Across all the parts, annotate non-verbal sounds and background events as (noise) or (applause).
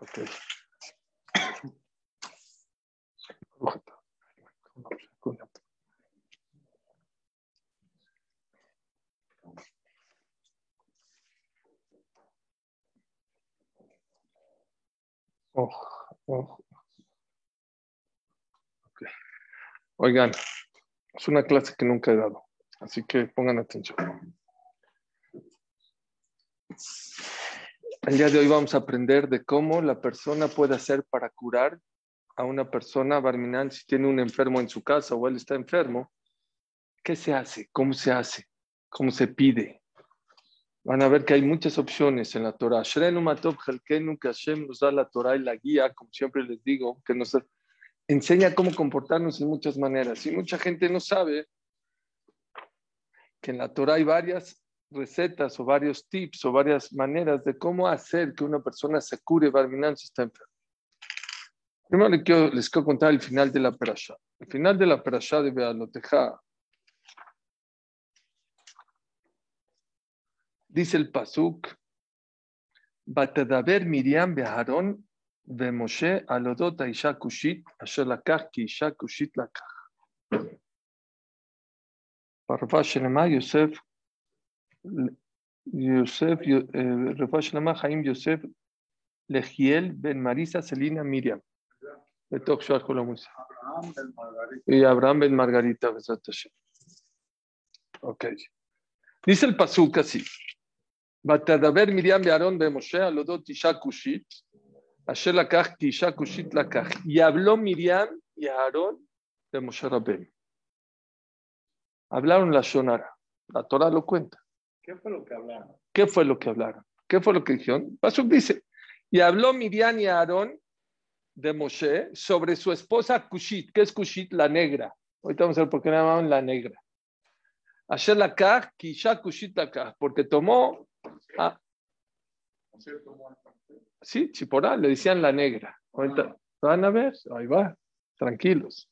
Ok. Oh, oh. Ok. Oigan, es una clase que nunca he dado, así que pongan atención. El día de hoy vamos a aprender de cómo la persona puede hacer para curar a una persona barminal si tiene un enfermo en su casa o él está enfermo. ¿Qué se hace? ¿Cómo se hace? ¿Cómo se pide? Van a ver que hay muchas opciones en la Torah. Hashem nos da la Torah y la guía, como siempre les digo, que nos enseña cómo comportarnos en muchas maneras. Y mucha gente no sabe que en la Torah hay varias recetas o varios tips o varias maneras de cómo hacer que una persona se cure Barminan si está enfermo. Primero les quiero, les quiero contar el final de la perashá. El final de la perashá de Bealoteja dice el pasuk, Batadaber Miriam beharon de Moshe alodot Aisha Kushit, asher lakach ki Isha Kushit lakach. Parfa Shelema Yosef Yosef, Refa Shelema Chaim Yosef Legiel Ben Marisa Selina Miriam. בתוך שעת כל המוסר. Y Abraham ben Margarita, Besat Hashem. Ok. Dice el pasuk así. ותדבר מרים ואהרון ומשה על אודות אישה כושית, אשר לקח כי אישה כושית לקח. יבלו מרים y ומשה רבנו. Hablaron la Shonara. La Torah lo cuenta. ¿Qué fue lo que hablaron? ¿Qué fue lo que hablaron? ¿Qué fue lo que dijeron? Pasuk dice, y habló Miriam y Aarón de Moshe sobre su esposa Kushit. ¿Qué es Kushit? La negra. Ahorita vamos a ver por qué la llamaban la negra. Asher la kaj, Kisha kaj, porque tomó. Ah, sí, Chiporá, le decían la negra. Ahorita van a ver, ahí va, tranquilos.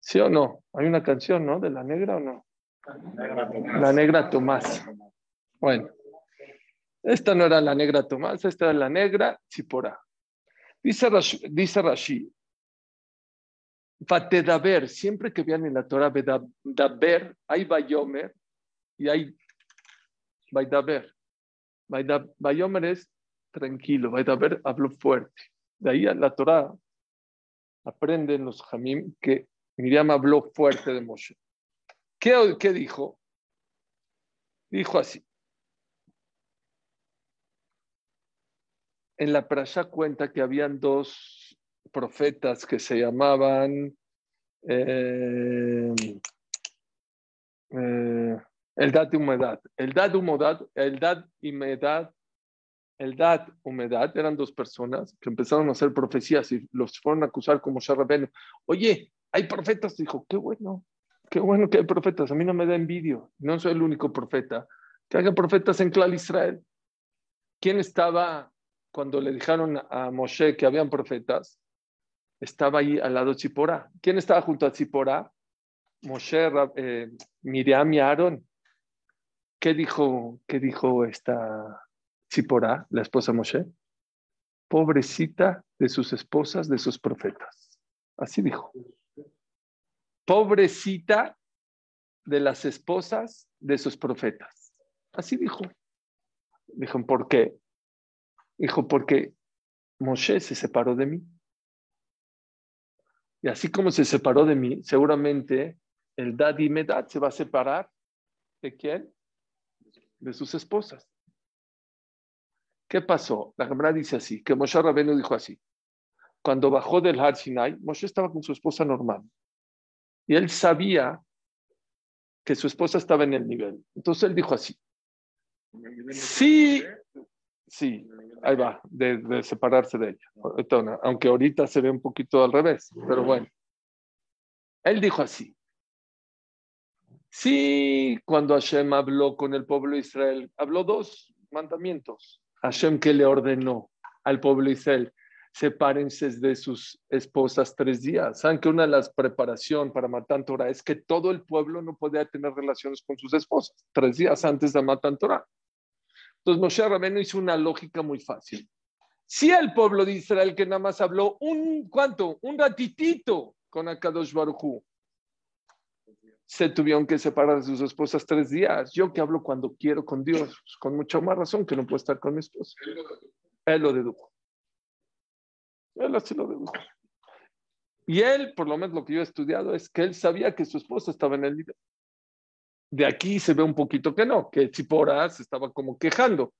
¿Sí o no? Hay una canción, ¿no? De la negra o no? La negra Tomás. Bueno, esta no era la negra Tomás, esta era la negra Chiporá. Dice Rashi, dice siempre que vean en la Torah Daber, hay Bayomer y hay Vaidaber. Bayomer es tranquilo, Vaidaber habló fuerte. De ahí la Torah aprenden los Jamim que Miriam habló fuerte de Moshe. ¿Qué, dijo? Dijo así. en la Prasha cuenta que habían dos profetas que se llamaban eh, eh, Eldad y Humedad. Eldad, humedad, Eldad y Medad, Eldad, Humedad, eran dos personas que empezaron a hacer profecías y los fueron a acusar como Sharabeno. Oye, hay profetas. Dijo, qué bueno, qué bueno que hay profetas. A mí no me da envidio. No soy el único profeta. Que haya profetas en Clal Israel. ¿Quién estaba cuando le dijeron a Moshe que habían profetas, estaba ahí al lado de Tzipora. ¿Quién estaba junto a Tzipora? Moshe, eh, Miriam y Aarón. ¿Qué dijo, qué dijo esta Tzipora, la esposa de Moshe? Pobrecita de sus esposas, de sus profetas. Así dijo. Pobrecita de las esposas de sus profetas. Así dijo. Dijo, ¿por qué? Dijo, porque Moshe se separó de mí. Y así como se separó de mí, seguramente el Dad y Medad se va a separar de quién? De sus esposas. ¿Qué pasó? La Gemara dice así, que Moshe Rabenu dijo así. Cuando bajó del Har Sinai, Moshe estaba con su esposa normal. Y él sabía que su esposa estaba en el nivel. Entonces él dijo así. Sí, Sí, ahí va, de, separarse de ella. Aunque ahorita se ve un poquito al revés, pero bueno. Él dijo así. Sí, cuando Hashem habló con el pueblo de Israel, habló dos mandamientos. Hashem que le ordenó al pueblo de Israel, sepárense de sus esposas tres días. Saben que una de las preparaciones para matar Torah es que todo el pueblo no podía tener relaciones con sus esposas tres días antes de matar Torah. Entonces Moshe Rabeno hizo una lógica muy fácil. Si el pueblo de Israel que nada más habló un, ¿cuánto? Un ratitito con Akadosh Baruchu. Se tuvieron que separar de sus esposas tres días. Yo que hablo cuando quiero con Dios, pues, con mucha más razón que no puedo estar con mi esposa. Él lo dedujo. Él así lo dedujo. Y él, por lo menos lo que yo he estudiado, es que él sabía que su esposa estaba en el nivel. De aquí se ve un poquito que no, que Chipora se estaba como quejando.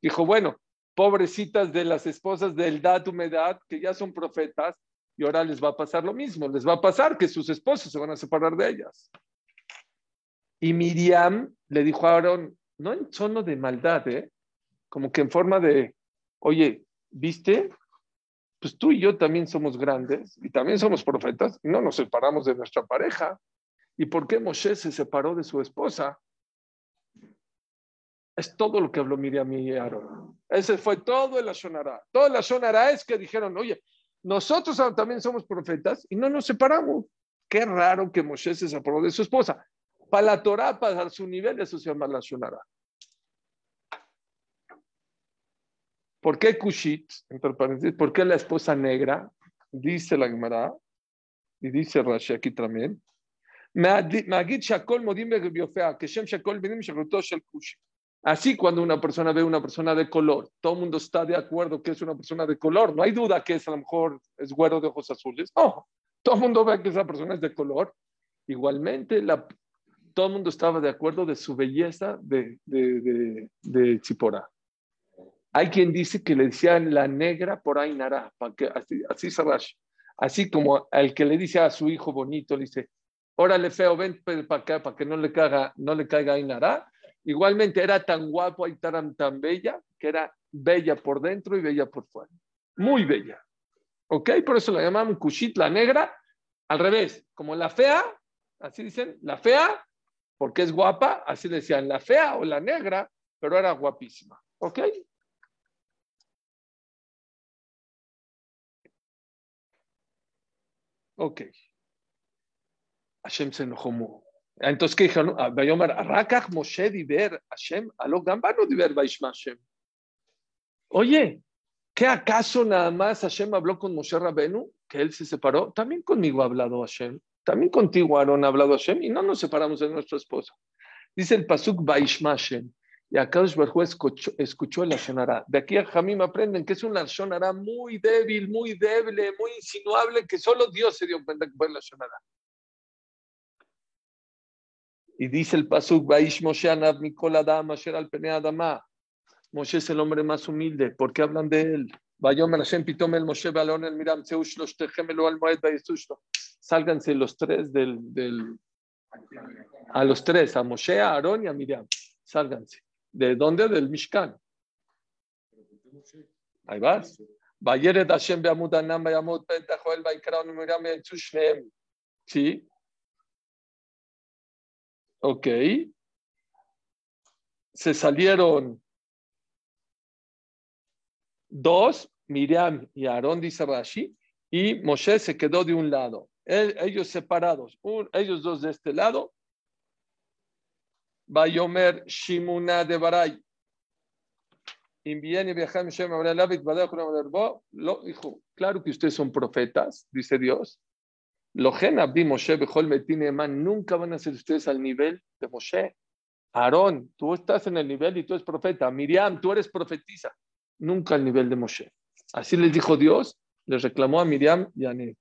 Dijo, bueno, pobrecitas de las esposas del Dat Humedad, que ya son profetas, y ahora les va a pasar lo mismo, les va a pasar que sus esposos se van a separar de ellas. Y Miriam le dijo a Aarón, no en tono de maldad, ¿eh? como que en forma de, oye, ¿viste? Pues tú y yo también somos grandes y también somos profetas y no nos separamos de nuestra pareja. ¿Y por qué Moshe se separó de su esposa? Es todo lo que habló Miriam y Aarón. Ese fue todo el Ashonara. Todo el Ashonara es que dijeron, oye, nosotros también somos profetas y no nos separamos. Qué raro que Moshe se separó de su esposa. Para la Torah, para su nivel, eso se llama la ¿Por qué Kushit? Entre paréntesis, ¿por qué la esposa negra? Dice la Gemara, y dice Rashi aquí también. Así cuando una persona ve una persona de color, todo el mundo está de acuerdo que es una persona de color, no hay duda que es a lo mejor es güero de ojos azules, no, todo el mundo ve que esa persona es de color. Igualmente, todo el mundo estaba de acuerdo de su belleza de, de, de, de Chipora. Hay quien dice que le decían la negra por ahí nará, así, así Así como al que le dice a su hijo bonito, le dice, órale feo, ven para acá para que no le caiga, no le caiga Ainara. Igualmente era tan guapo y tan, tan bella que era bella por dentro y bella por fuera. Muy bella. ¿Ok? Por eso la llamaban Kushit, la negra. Al revés, como la fea, así dicen, la fea, porque es guapa, así decían, la fea o la negra, pero era guapísima. ¿Ok? Ok. Hashem se enojó mucho. Entonces, ¿qué dijeron? Bayomar, Rakach Moshe diver Hashem, alo gambano diver Vaishma Hashem. Oye, ¿qué acaso nada más Hashem habló con Moshe Rabenu? Que él se separó. También conmigo ha hablado Hashem. También contigo, Aaron, ha hablado Hashem. Y no nos separamos de nuestra esposa. Dice el Pasuk Vaishma Hashem. Y acá escuchó, escuchó el Lashonara. De aquí a Jamim aprenden que es un Lashonara muy débil, muy débil, muy insinuable, que solo Dios se dio cuenta que fue el. Y dice el Pasuk, Baish Moshe Anav Mikol Adam Asher al Adama. Moshe es el hombre más humilde. ¿Por qué hablan de él? Vayomer Hashem Pitom el Moshe Balón el Miram los Techemelo al Moed. Sálganse los tres del, del, a los tres, a Moshe, a Aarón y a Miriam. Sálganse. ¿De dónde? Del Mishkan. Ahí vas. Vayeret Hashem Beamud Anam Bayamud Pentajoel Baikra Miriam Shneem. Sí. Ok. Se salieron dos, Miriam y Aarón, dice Rashi, y Moshe se quedó de un lado. ellos separados, ellos dos de este lado Bayomer Shimuna de Baray. Lo dijo, claro que ustedes son profetas, dice Dios. Nunca van a ser ustedes al nivel de Moshe. Aarón, tú estás en el nivel y tú eres profeta. Miriam, tú eres profetisa. Nunca al nivel de Moshe. Así les dijo Dios, les reclamó a Miriam y a Ned.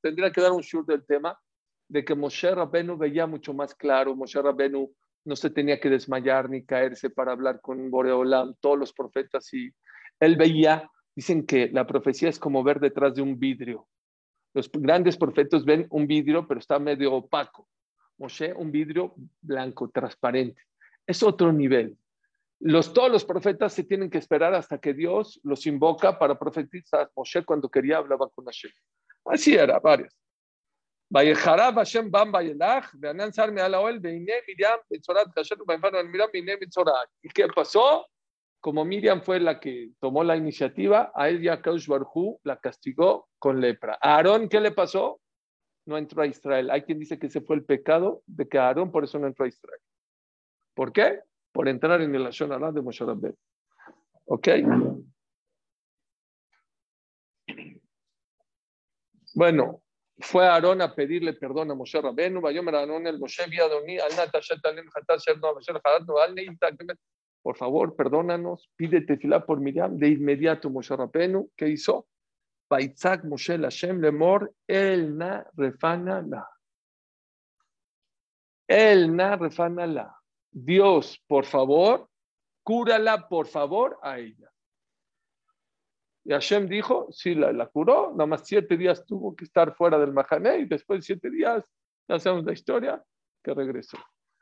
Tendría que dar un shur del tema de que Moshe Rabenu veía mucho más claro. Moshe Rabenu no se tenía que desmayar ni caerse para hablar con Boreolam, todos los profetas, y él veía, dicen que la profecía es como ver detrás de un vidrio. Los grandes profetas ven un vidrio, pero está medio opaco. Moshe, un vidrio blanco, transparente. Es otro nivel los, todos los profetas se tienen que esperar hasta que Dios los invoca para profetizar. Moshe cuando quería hablaba con Hashem. Así era, Bam ¿Y qué pasó? Como Miriam fue la que tomó la iniciativa, a ella Kaush la castigó con lepra. ¿A Aarón qué le pasó? No entró a Israel. Hay quien dice que ese fue el pecado de que Aarón por eso no entró a Israel. ¿Por qué? Por entrar en el Ashon de Moshe Rabbeinu. ¿Ok? Bueno, fue Aarón a pedirle perdón a Moshe Rabbeinu, por favor, perdónanos, pídete fila por Miriam, de inmediato Moshe Rabbeinu, ¿qué hizo? Baitzak Moshe Hashem lemor, el na refana la. El na refana la. Dios, por favor, cúrala, por favor, a ella. Y Hashem dijo, sí, la, la, curó, nada más siete días tuvo que estar fuera del Mahané y después de siete días, ya sabemos la historia, que regresó.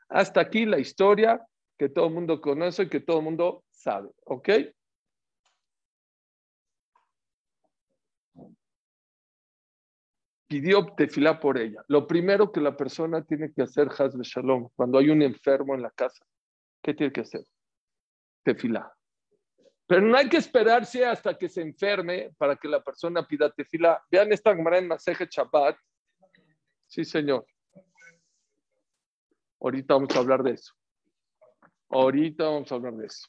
Hasta aquí la historia que todo el mundo conoce, que todo el mundo sabe, ¿ok? Pidió tefilá por ella. Lo primero que la persona tiene que hacer, Hazbe Shalom, cuando hay un enfermo en la casa, ¿qué tiene que hacer? Tefilá. Pero no hay que esperarse hasta que se enferme para que la persona pida tefilá. Vean esta cámara en Maseje Shabbat. Sí, señor. Ahorita vamos a hablar de eso. Ahorita vamos a hablar de eso.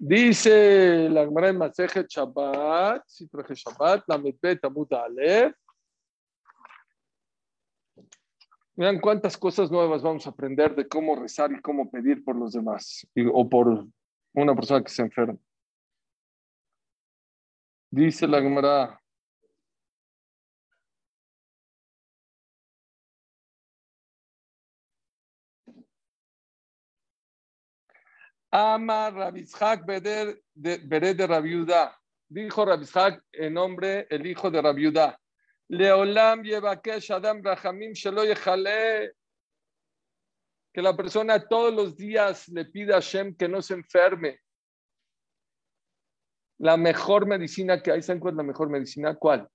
Dice la Gemara en Maseje Shabbat, si traje Shabbat, la Medbet Muta Alef. Vean cuántas cosas nuevas vamos a aprender de cómo rezar y cómo pedir por los demás o por una persona que se enferma. Dice la Gemara. Ama Rabizhak Bered de Rabiuda. Dijo Rabizhak en nombre el hijo de Rabiuda. Leolam Yevakesh Adam Rahamim Shelo Que la persona todos los días le pida a Shem que no se enferme. La mejor medicina que hay, ¿saben cuál es la mejor medicina? ¿Cuál?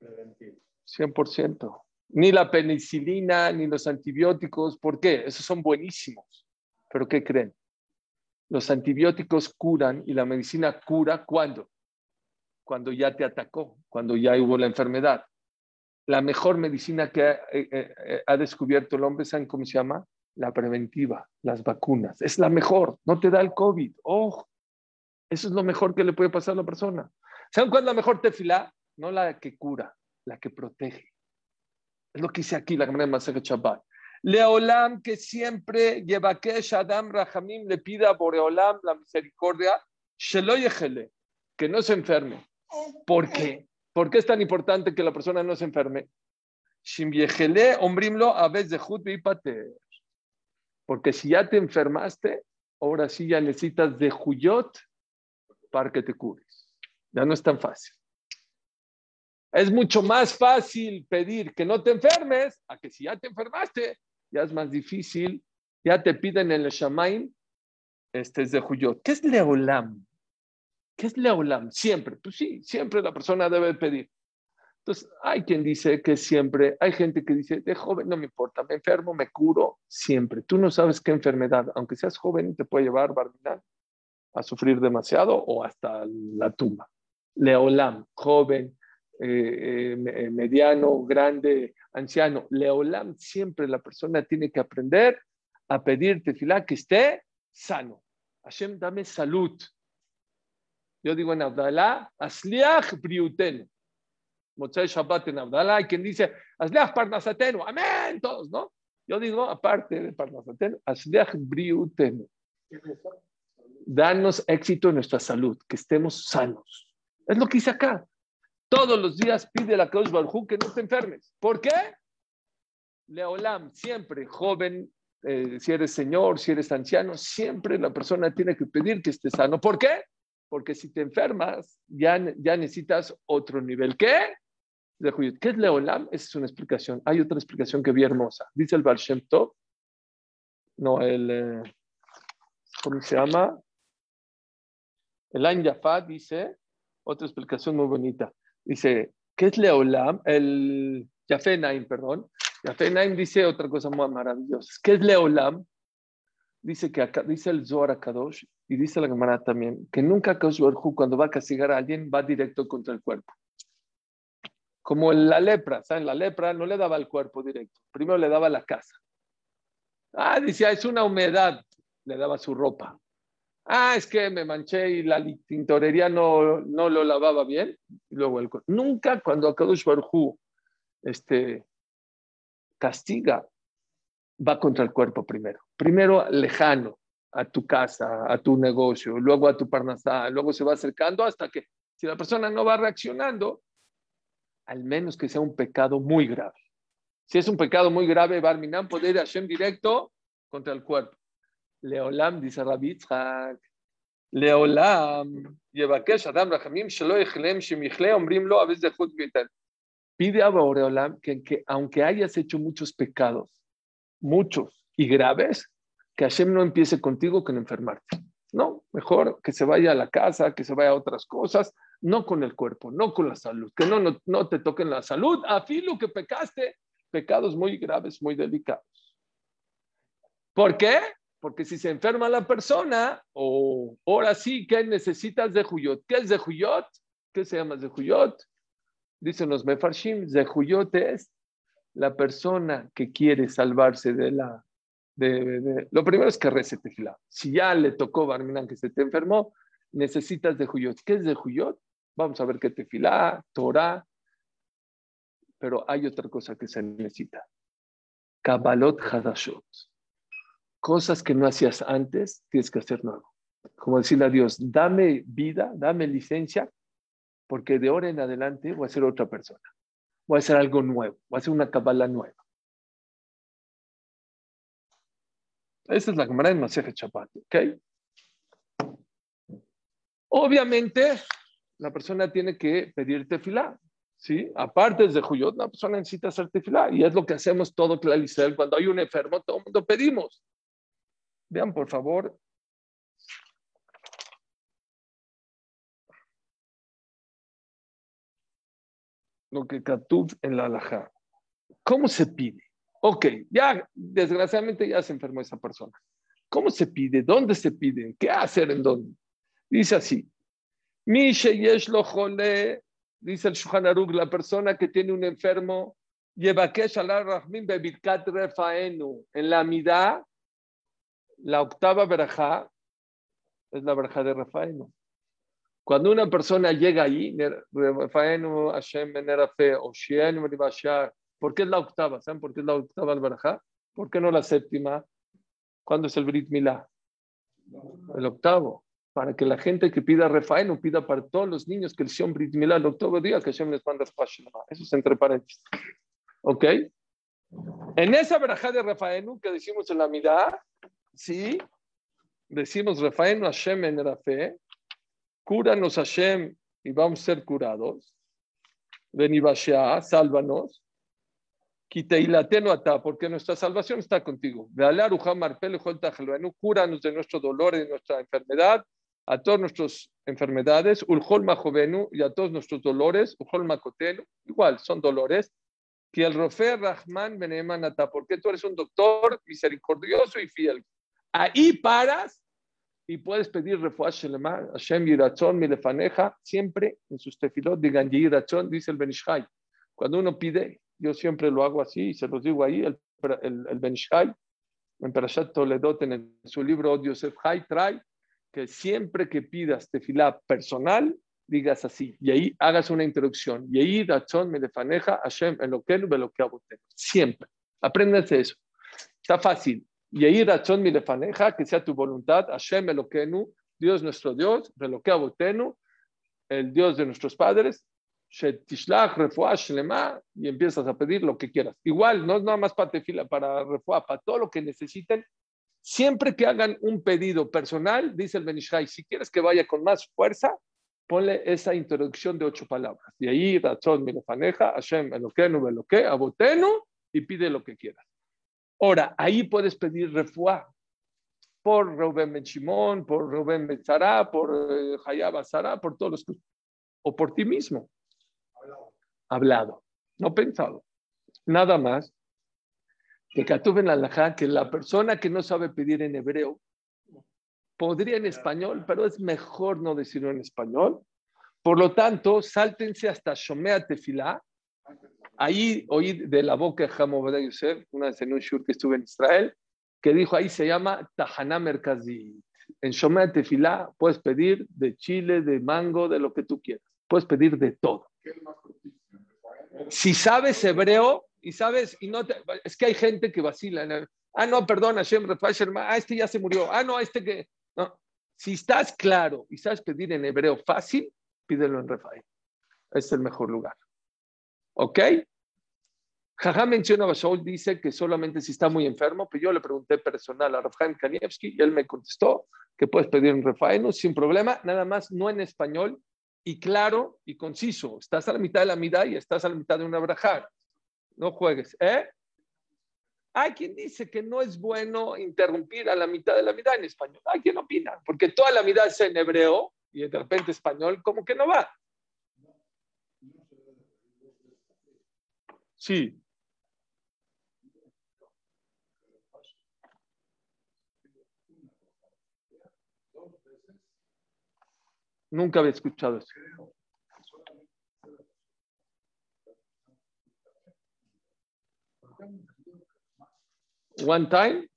100%. Ni la penicilina, ni los antibióticos. ¿Por qué? Esos son buenísimos. ¿Pero qué creen? Los antibióticos curan y la medicina cura ¿cuándo? Cuando ya te atacó, cuando ya hubo la enfermedad. La mejor medicina que ha, eh, eh, eh, ha descubierto el hombre, ¿saben cómo se llama? La preventiva, las vacunas. Es la mejor, no te da el COVID. ¡Oh! Eso es lo mejor que le puede pasar a la persona. ¿Saben cuál es la mejor tefilá? No la que cura, la que protege. Es lo que dice aquí la Gemara de Shabbat. Leolam que siempre lleva que Shadam Rahamim le pida a Boreolam la misericordia, que no se enferme. ¿Por qué? ¿Por qué es tan importante que la persona no se enferme? Porque si ya te enfermaste, ahora sí ya necesitas de Juyot para que te cures. Ya no es tan fácil. Es mucho más fácil pedir que no te enfermes a que si ya te enfermaste, ya es más difícil. Ya te piden en el Shamaim, este es de Juyot. ¿Qué es Leolam? ¿Qué es Leolam? Siempre. Pues sí, siempre la persona debe pedir. Entonces, hay quien dice que siempre, hay gente que dice, de joven no me importa, me enfermo, me curo, siempre. Tú no sabes qué enfermedad, aunque seas joven, te puede llevar a sufrir demasiado o hasta la tumba. Leolam, joven, eh, eh, eh, mediano, grande, anciano. Leolam, siempre la persona tiene que aprender a pedir tefilá que esté sano. Hashem, dame salud. Yo digo en Abdalá, Asliach briuten. Motzai Shabbat en Abdalá, hay quien dice, Asliach parnasatenu, amén, todos, ¿no? Yo digo, aparte de parnasatenu, Asliach briuten danos éxito en nuestra salud, que estemos sanos. Es lo que hice acá. Todos los días pide la Cruz Barjú que no te enfermes. ¿Por qué? Leolam, siempre, joven, eh, si eres señor, si eres anciano, siempre la persona tiene que pedir que esté sano. ¿Por qué? Porque si te enfermas, ya, ya necesitas otro nivel. ¿Qué? ¿Qué es Leolam? Esa es una explicación. Hay otra explicación que vi hermosa. Dice el Baal Shem Tov, no, el, eh, ¿cómo se llama? El Ain dice, otra explicación muy bonita, dice, ¿qué es Leolam? El Yafé Naim, perdón. Yafé Naim dice otra cosa muy maravillosa. ¿Qué es Leolam? Dice que dice el Zohar Kadosh y dice la Gemara también, que nunca Kadosh cuando va a castigar a alguien va directo contra el cuerpo. Como la lepra, ¿saben? La lepra no le daba el cuerpo directo, primero le daba la casa. Ah, dice, es una humedad. le daba su ropa. Ah, es que me manché y la tintorería no, no lo lavaba bien. luego el, nunca cuando Akadosh este, castiga, va contra el cuerpo primero. Primero lejano a tu casa, a tu negocio, luego a tu parnasá, luego se va acercando hasta que si la persona no va reaccionando, al menos que sea un pecado muy grave. Si es un pecado muy grave, Barminan puede ir a Hashem directo contra el cuerpo. Leolam, dice Rabitzhak, Leolam, Yevakesh Adam Rahamim, Shelo Echlem, Shemichle, Ombrimlo, a veces de Pide a Boreolam que, que aunque hayas hecho muchos pecados, muchos y graves, que Hashem no empiece contigo con enfermarte. No, mejor que se vaya a la casa, que se vaya a otras cosas, no con el cuerpo, no con la salud, que no, no, no te toquen la salud, a filo que pecaste, pecados muy graves, muy delicados. ¿Por qué? Porque si se enferma la persona, o ahora sí que necesitas de Juyot. ¿Qué es de Juyot? ¿Qué se llama de Juyot? Dicen los Mefarshim, de Juyot es la persona que quiere salvarse de la... De, lo primero es que rece tefilá. Si ya le tocó Barminan que se te enfermó, necesitas de Juyot. ¿Qué es de Juyot? Vamos a ver qué tefilá, Torah. Pero hay otra cosa que se necesita. Kabbalot Hadashot. Cosas que no hacías antes, tienes que hacer nuevo. Como decirle a Dios, dame vida, dame licencia, porque de ahora en adelante voy a ser otra persona voy a hacer algo nuevo, voy a hacer una cabala nueva. Esa es la cámara de Maseje Chapato, ¿ok? Obviamente, la persona tiene que pedir tefilá, ¿sí? Aparte de Juyot, la persona necesita hacer tefilá, y es lo que hacemos todo Clalicel. Cuando hay un enfermo, todo el mundo pedimos. Vean, por favor, lo que en la alhaja. ¿Cómo se pide? Ok, ya desgraciadamente ya se enfermó esa persona. ¿Cómo se pide? ¿Dónde se pide? ¿Qué hacer en dónde? Dice así. Dice el Shulchan la persona que tiene un enfermo. En la midá, la octava verajá es la verajá de Rafaenu. Cuando una persona llega allí, ¿por qué es la octava? ¿Saben por qué es la octava al barajá? ¿Por qué no la séptima? ¿Cuándo es el Brit Milá? El octavo. Para que la gente que pida Refaenu pida para todos los niños que el Sion Brit Milá el octavo día que Hashem les manda Eso es entre paréntesis. ¿Ok? En esa barajá de Refaenu que decimos en la mirada, sí, decimos Refaenu Hashem en Rafe, cúranos Hashem y vamos a ser curados. Benibashea, sálvanos. Kiteilatenu ata, porque nuestra salvación está contigo. Cúranos de nuestro dolor y de nuestra enfermedad, a todas nuestras enfermedades, Ulhol jovenu y a todos nuestros dolores, Ulhol Makotenu, igual, son dolores. Que el Rofe Rahman Benemanata, porque tú eres un doctor misericordioso y fiel. Ahí paras y puedes pedir shelema, Hashem yirachon milefaneja, siempre en sus tefilot digan yirachon, dice el Benishai. Cuando uno pide, yo siempre lo hago así y se los digo ahí, el, el, el Benishai, en Parashat Toledot, en su libro Yosef Hai, trae que siempre que pidas tefilá personal, digas así, y ahí hagas una introducción, y ahí rachon milefaneja, Hashem en lo que siempre. Apréndanse eso. Está fácil. Y ahí razón mi lefaneja, que sea tu voluntad, Hashem Eloquenu, Dios nuestro Dios, Botenu, el Dios de nuestros padres, Shetishlach, Refuah, Shlema, y empiezas a pedir lo que quieras. Igual, no es nada más para tefila, para Refuah, para todo lo que necesiten. Siempre que hagan un pedido personal, dice el Benishai, si quieres que vaya con más fuerza, ponle esa introducción de ocho palabras. Y ahí, razón mi lefaneja, Hashem Eloquenu, Beloque, Abotenu, y pide lo que quieras. Ahora, ahí puedes pedir refuá por Rubén Ben por Rubén Ben por eh, Hayab por todos los o por ti mismo. Hablado. no pensado. Nada más que Katub en la que la persona que no sabe pedir en hebreo podría en español, pero es mejor no decirlo en español. Por lo tanto, sáltense hasta Shomea Tefilá, Ahí oí de la boca de Hamobada Yosef, una vez en un shur que estuve en Israel, que dijo ahí se llama Tajana Merkazit. En Shomea Tefilá puedes pedir de chile, de mango, de lo que tú quieras. Puedes pedir de todo. Si sabes hebreo y sabes, y no es que hay gente que vacila. ah, no, perdón, Hashem ah, este ya se murió. Ah, no, este que. No. Si estás claro y sabes pedir en hebreo fácil, pídelo en Rafael. Es el mejor lugar. ¿Ok? Jaja menciona Bashaul, dice que solamente si está muy enfermo, pero yo le pregunté personal a Rafael Kanievski y él me contestó que puedes pedir en Rafael sin problema, nada más no en español y claro y conciso. Estás a la mitad de la mitad y estás a la mitad de una brajar. No juegues. ¿Eh? Hay quien dice que no es bueno interrumpir a la mitad de la mitad en español. Hay quien opina, porque toda la mitad es en hebreo y de repente español, como que no va. Sí, Nunca había escuchado eso. One time,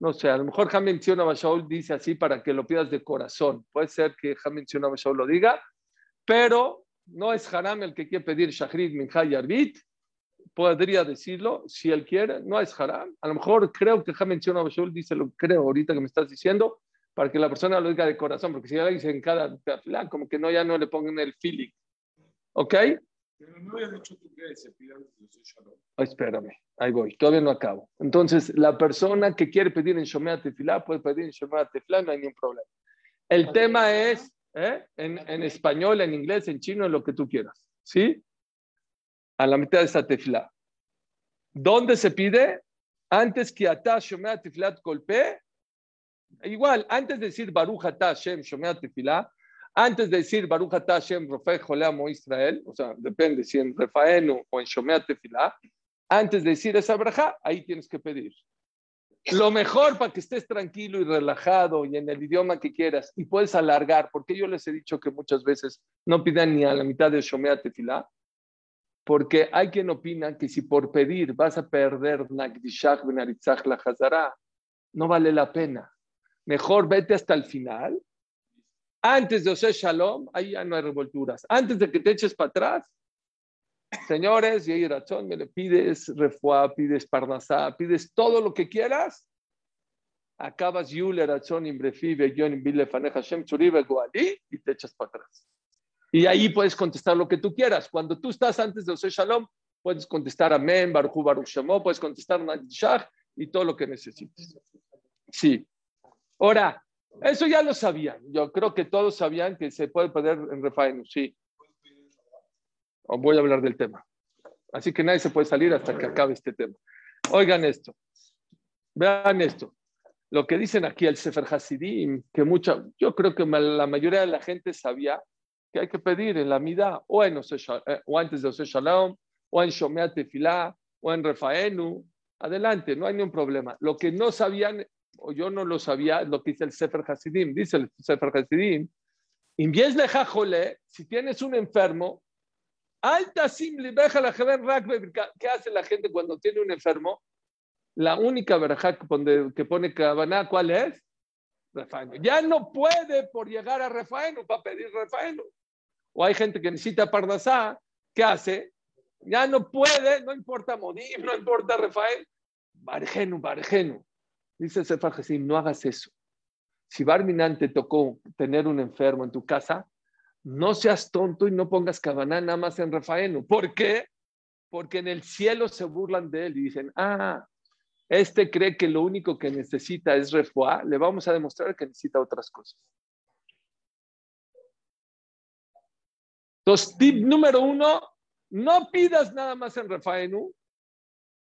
no sé, a lo mejor Ham menciona Bashaul dice así para que lo pidas de corazón. Puede ser que Ham menciona Bashaul lo diga, pero no es Haram el que quiere pedir Shahrid Minha Arbit. Podría decirlo si él quiere, no es Haram. A lo mejor creo que Ham menciona Bashaul dice lo creo ahorita que me estás diciendo, para que la persona lo diga de corazón, porque si ya lo dice en cada tefilá, como que no, ya no le pongan el feeling. ¿Ok? Pero no habías dicho tú que se pidan oh, espérame, ahí voy, todavía no acabo. Entonces, la persona que quiere pedir en Shomea Tefilá puede pedir en Shomea Tefilá, no hay ningún problema. El tema es ¿eh? en, en, español, en inglés, en chino, en lo que tú quieras. ¿Sí? A la mitad de esa tefilá. ¿Dónde se pide? Antes que atá Shomea Tefilat golpee, Igual, antes de decir Baruch Atah Hashem Shomea Tefilá, antes de decir Baruch Atah Hashem Rofei Joleamo Israel, o sea, depende si en Refaenu o en Shomea Tefilá, antes de decir esa braja, ahí tienes que pedir. Lo mejor para que estés tranquilo y relajado y en el idioma que quieras y puedes alargar, porque yo les he dicho que muchas veces no pidan ni a la mitad de Shomea Tefilá, porque hay quien opina que si por pedir vas a perder Nagdishach Benaritzach la Hazara, no vale la pena mejor vete hasta el final. Antes de hacer Shalom, ahí ya no hay revolturas. Antes de que te eches para atrás, señores, y razón, me le pides refuá, pides parnasá, pides todo lo que quieras. Acabas Yule, Rachón, Imbrefi, Begion, Bile, Faneja, Shem, Gualí, y te echas para atrás. Y ahí puedes contestar lo que tú quieras. Cuando tú estás antes de hacer Shalom, puedes contestar Amén, Baruch Baruch Shemo, puedes contestar Nadishach y todo lo que necesites. Sí. Ahora, eso ya lo sabían. Yo creo que todos sabían que se puede poner en refaenu, sí. Voy a hablar del tema. Así que nadie se puede salir hasta que acabe este tema. Oigan esto. Vean esto. Lo que dicen aquí el Sefer Hasidim, que mucha, yo creo que la mayoría de la gente sabía que hay que pedir en la mida o, en eh, o antes de Ose Shalom, o en Shomea Tefilá, o en Refaenu. Adelante, no hay ningún problema. Lo que no sabían o yo no lo sabía, lo que dice el Sefer Hasidim. Dice el Sefer Hasidim, si tienes un enfermo, alta ¿qué hace la gente cuando tiene un enfermo? La única verajá que pone, Kabaná, ¿cuál es? Refaeno. Ya no puede por llegar a Refaeno para pedir Refaeno. O hay gente que necesita Parnasá, ¿qué hace? Ya no puede, no importa Modim, no importa Refael, Bargenu, Bargenu. Dice Sefer no hagas eso. Si Barminan te tocó tener un enfermo en tu casa, no seas tonto y no pongas cabaná nada más en Rafaeno. ¿Por qué? Porque en el cielo se burlan de él y dicen, ah, este cree que lo único que necesita es refuá, le vamos a demostrar que necesita otras cosas. Entonces, tip número uno, no pidas nada más en Rafaenu,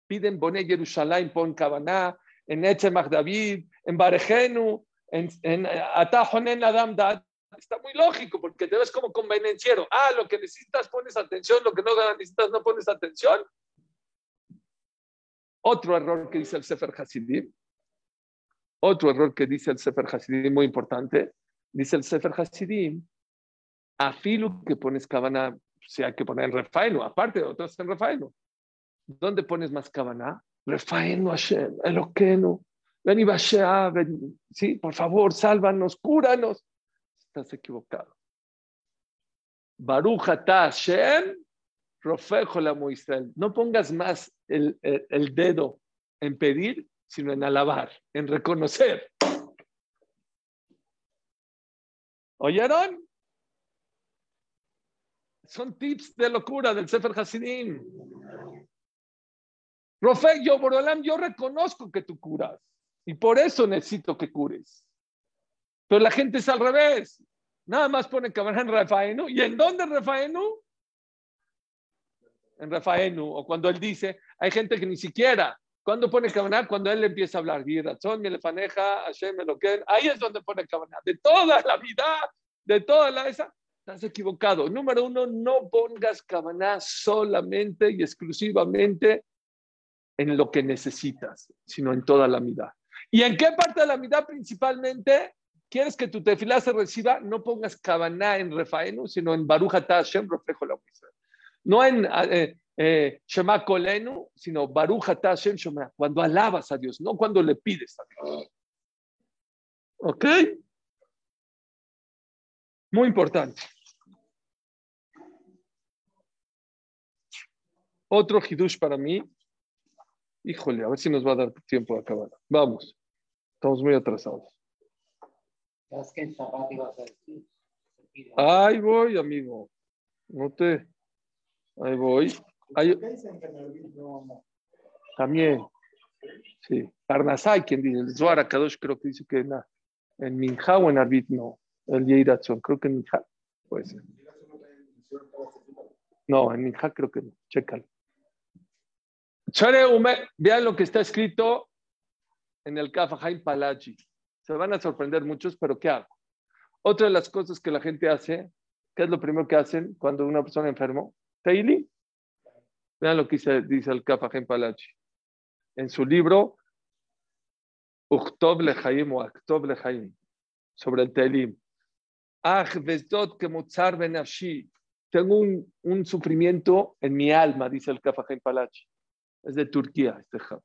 piden Boné Jerusalén, pon cabaná, en Etzemach David, en Barejenu, en, en en Adam Dad, está muy lógico porque te ves como convenenciero. Ah, lo que necesitas pones atención, lo que no necesitas no pones atención. Otro error que dice el Sefer Hasidim, otro error que dice el Sefer Hasidim muy importante, dice el Sefer Hasidim, afilo que pones cabana, si hay que poner en Refaeno, aparte de otros en Refaeno. ¿Dónde pones más cabana? Refaenu Hashem, Eloqueno. ven y sí, por favor, sálvanos, cúranos. Estás equivocado. Baruch Hashem, Rofejo Israel. No pongas más el, el dedo en pedir, sino en alabar, en reconocer. ¿Oyeron? Son tips de locura del Sefer Hasidim. Rofe, yo, Borolam, yo reconozco que tú curas y por eso necesito que cures. Pero la gente es al revés. Nada más pone cámara en Rafaenu. ¿Y en dónde Rafaenu? En Rafaenu. O cuando él dice, hay gente que ni siquiera. cuando pone cámara? Cuando él empieza a hablar. Razón, me le faneja, Hashem me lo que. Ahí es donde pone cámara. De toda la vida, de toda la esa. Estás equivocado. Número uno, no pongas cabana solamente y exclusivamente en lo que necesitas, sino en toda la mitad. ¿Y en qué parte de la mitad principalmente quieres que tu tefilá se reciba? No pongas cabana en refaenu, sino en Baruch Hashem, reflejo la No en eh, eh, Shema Kolenu, sino Baruch Hashem Shema, cuando alabas a Dios, no cuando le pides a Dios. ¿Ok? Muy importante. Otro hidush para mí. Híjole, a ver si nos va a dar tiempo de acabar. Vamos. Estamos muy atrasados. Ahí voy, amigo. No te. Ahí voy. También. Sí. Parnasai, quien dice. El Zohar Kadosh creo que dice que en, en o en Arbit no. El Yeiratzon. Creo que en Minja. Puede ser. No, en Minja creo que no. Chécalo. Vean lo que está escrito en el Kafahaim Palachi. Se van a sorprender muchos, pero ¿qué hago? Otra de las cosas que la gente hace, ¿qué es lo primero que hacen cuando una persona enfermo? Teili. Vean lo que dice, el Kafahaim Palachi. En su libro, Uchtov Lechaim o Aktov Lechaim, sobre el Teilim. Tengo un, un, sufrimiento en mi alma, dice el Kafahaim Palachi es de Turquía, este jab.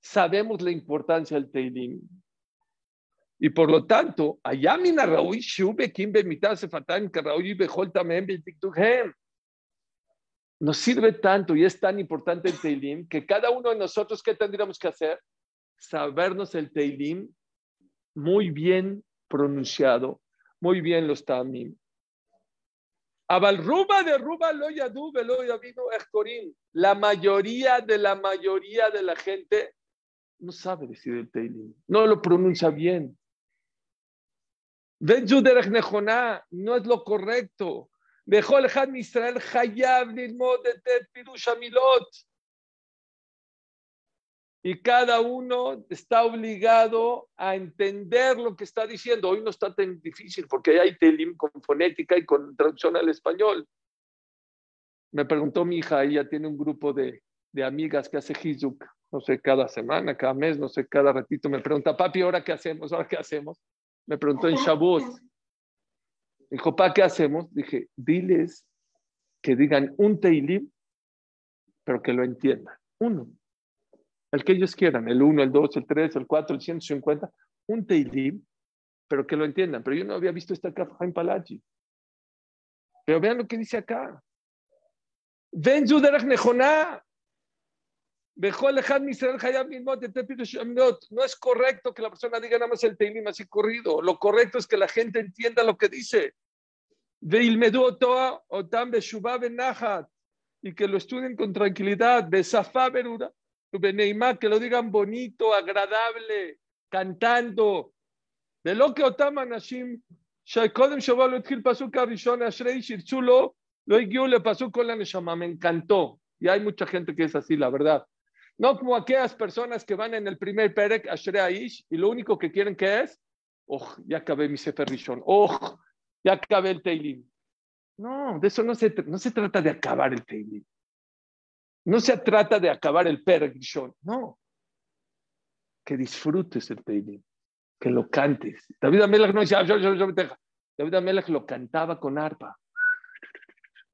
Sabemos la importancia del Teilim. Y por lo tanto, allá mina Raúl Shube, Kimbe, Mitad Sefatan, que Raúl y Bejol también, Nos sirve tanto y es tan importante el Teilim que cada uno de nosotros, ¿qué tendríamos que hacer? Sabernos el Teilim muy bien pronunciado, muy bien los Tamim. Abalruba de Ruba lo yadu velo. La mayoría de la mayoría de la gente no sabe decir el Teilim, no lo pronuncia bien. no es lo correcto. Dejó el Han Israel Hayab de Pirush Milot y cada uno está obligado a entender lo que está diciendo. Hoy no está tan difícil porque hay telim con fonética y con traducción al español. Me preguntó mi hija, ella tiene un grupo de, de amigas que hace Hizuk, no sé, cada semana, cada mes, no sé, cada ratito. Me pregunta, papi, ¿ahora qué hacemos? ¿Ahora qué hacemos? Me preguntó en Shavuot. Dijo, ¿para qué hacemos? Dije, diles que digan un teilim, pero que lo entiendan. Uno el que ellos quieran, el 1, el 2, el 3, el 4, el 150, un Teilim, pero que lo entiendan. Pero yo no había visto esta en Palachi. Pero vean lo que dice acá. Ven Zuderach Nejoná. No es correcto que la persona diga nada más el Teilim así corrido. Lo correcto es que la gente entienda lo que dice. Y que lo estudien con tranquilidad. Que lo digan bonito, agradable, cantando. De lo que Etchil Pasuk Ashrei lo Igiu le pasó con la Neshama. Me encantó. Y hay mucha gente que es así, la verdad. No como aquellas personas que van en el primer perek, Ashrei Aish, y lo único que quieren que es, oh, ya acabé mi Sefer Rishon, oh, ya acabé el Teilim. No, de eso no se, no se trata de acabar el Teilim. No se trata de acabar el Pergrishon, no. Que disfrutes el Teilim, que lo cantes. David Amelech no decía, David Amelech lo cantaba con arpa.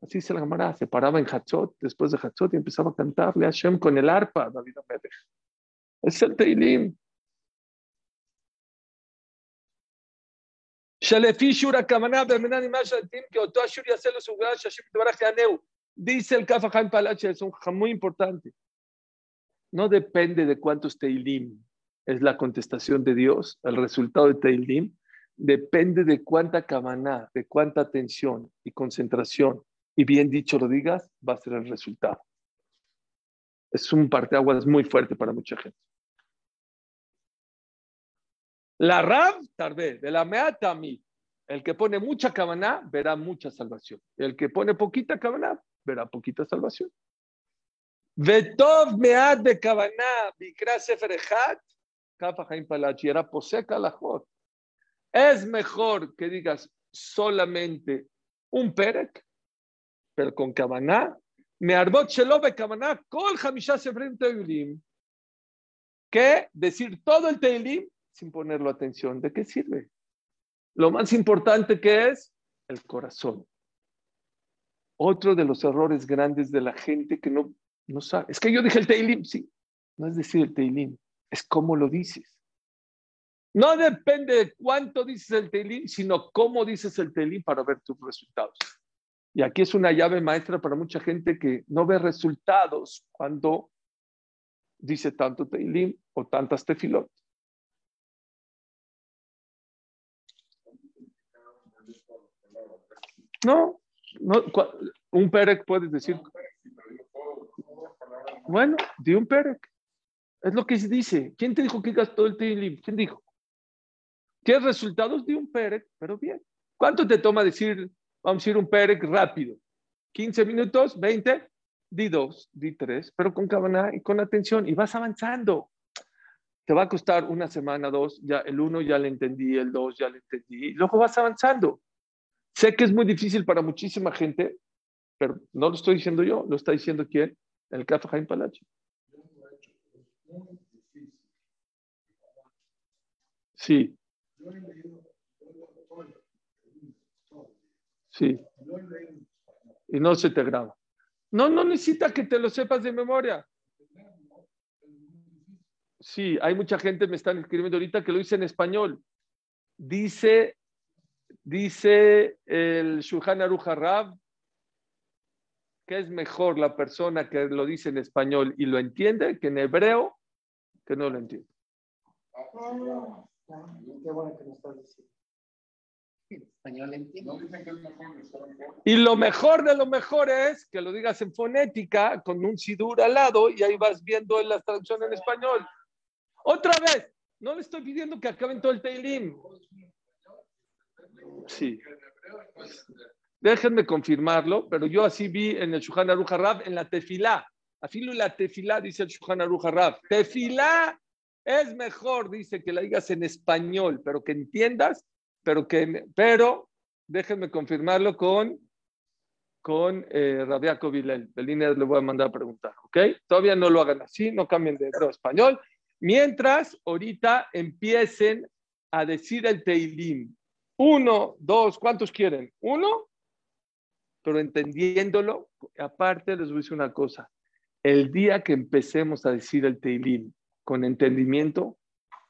Así se la Gemara, se paraba en Hatzot, después de Hatzot, y empezaba a cantarle a Hashem con el arpa, David Amelech. Es el Teilim. Dice el Kafa Haim Palache, es un muy importante. No depende de cuántos Teilim es la contestación de Dios, el resultado de Teilim, depende de cuánta kavaná, de cuánta atención y concentración, y bien dicho lo digas, va a ser el resultado. Es un parteaguas muy fuerte para mucha gente. La Rav, tarde, de la Meatami, el que pone mucha kavaná verá mucha salvación. El que pone poquita kavaná verá poquita salvación. Vetov meat de kavaná, bikra sefer kafa haim palachi, era poseca la. Es mejor que digas solamente un perek, pero con kavaná, me arbot shelobe kavaná, kol hamisha sefrim teilim, que decir todo el teilim sin ponerlo atención. ¿De qué sirve? Lo más importante que es el corazón. Otro de los errores grandes de la gente que no, no sabe. Es que yo dije el teilim, sí. No es decir el teilim, es cómo lo dices. No depende de cuánto dices el Teilim, sino cómo dices el Teilim para ver tus resultados. Y aquí es una llave maestra para mucha gente que no ve resultados cuando dice tanto Teilim o tantas tefilot. No, no un perec puedes decir. Bueno, di un perec. Es lo que se dice. ¿Quién te dijo que gastó el Teilim? ¿Quién dijo? ¿Qué resultados de un Perec? Pero bien. ¿Cuánto te toma decir, vamos a decir un Perec rápido? ¿15 minutos? ¿20? Di dos, di tres, pero con cabana y con atención y vas avanzando. Te va a costar una semana, dos, ya el uno ya le entendí, el dos ya le entendí, y luego vas avanzando. Sé que es muy difícil para muchísima gente, pero no lo estoy diciendo yo, lo está diciendo quién? El Café Jaime Palacio. Sí, Sí. Y no se te graba. No, no necesita que te lo sepas de memoria. Sí, hay mucha gente me están escribiendo ahorita que lo dice en español. Dice, dice el Shuhan Aruch que es mejor la persona que lo dice en español y lo entiende que en hebreo que no lo entiende. Qué bueno que estás diciendo. Y lo mejor de lo mejor es que lo digas en fonética con un sidur al lado y ahí vas viendo la traducción en español. Otra vez, no le estoy pidiendo que acaben todo el Teilim. Sí. Déjenme confirmarlo, pero yo así vi en el Shuhan Rab, en la tefilá. Afilo la tefilá, dice el Shuhan Rab. Tefilá es mejor, dice, que la digas en español, pero que entiendas, pero que, pero déjenme confirmarlo con, con eh, Rabiaco Vilel. línea le voy a mandar a preguntar, ¿ok? Todavía no lo hagan así, no cambien de hebreo español. Mientras, ahorita empiecen a decir el Teilim. Uno, dos, ¿cuántos quieren? Uno, pero entendiéndolo, aparte les voy a decir una cosa. El día que empecemos a decir el Teilim con entendimiento,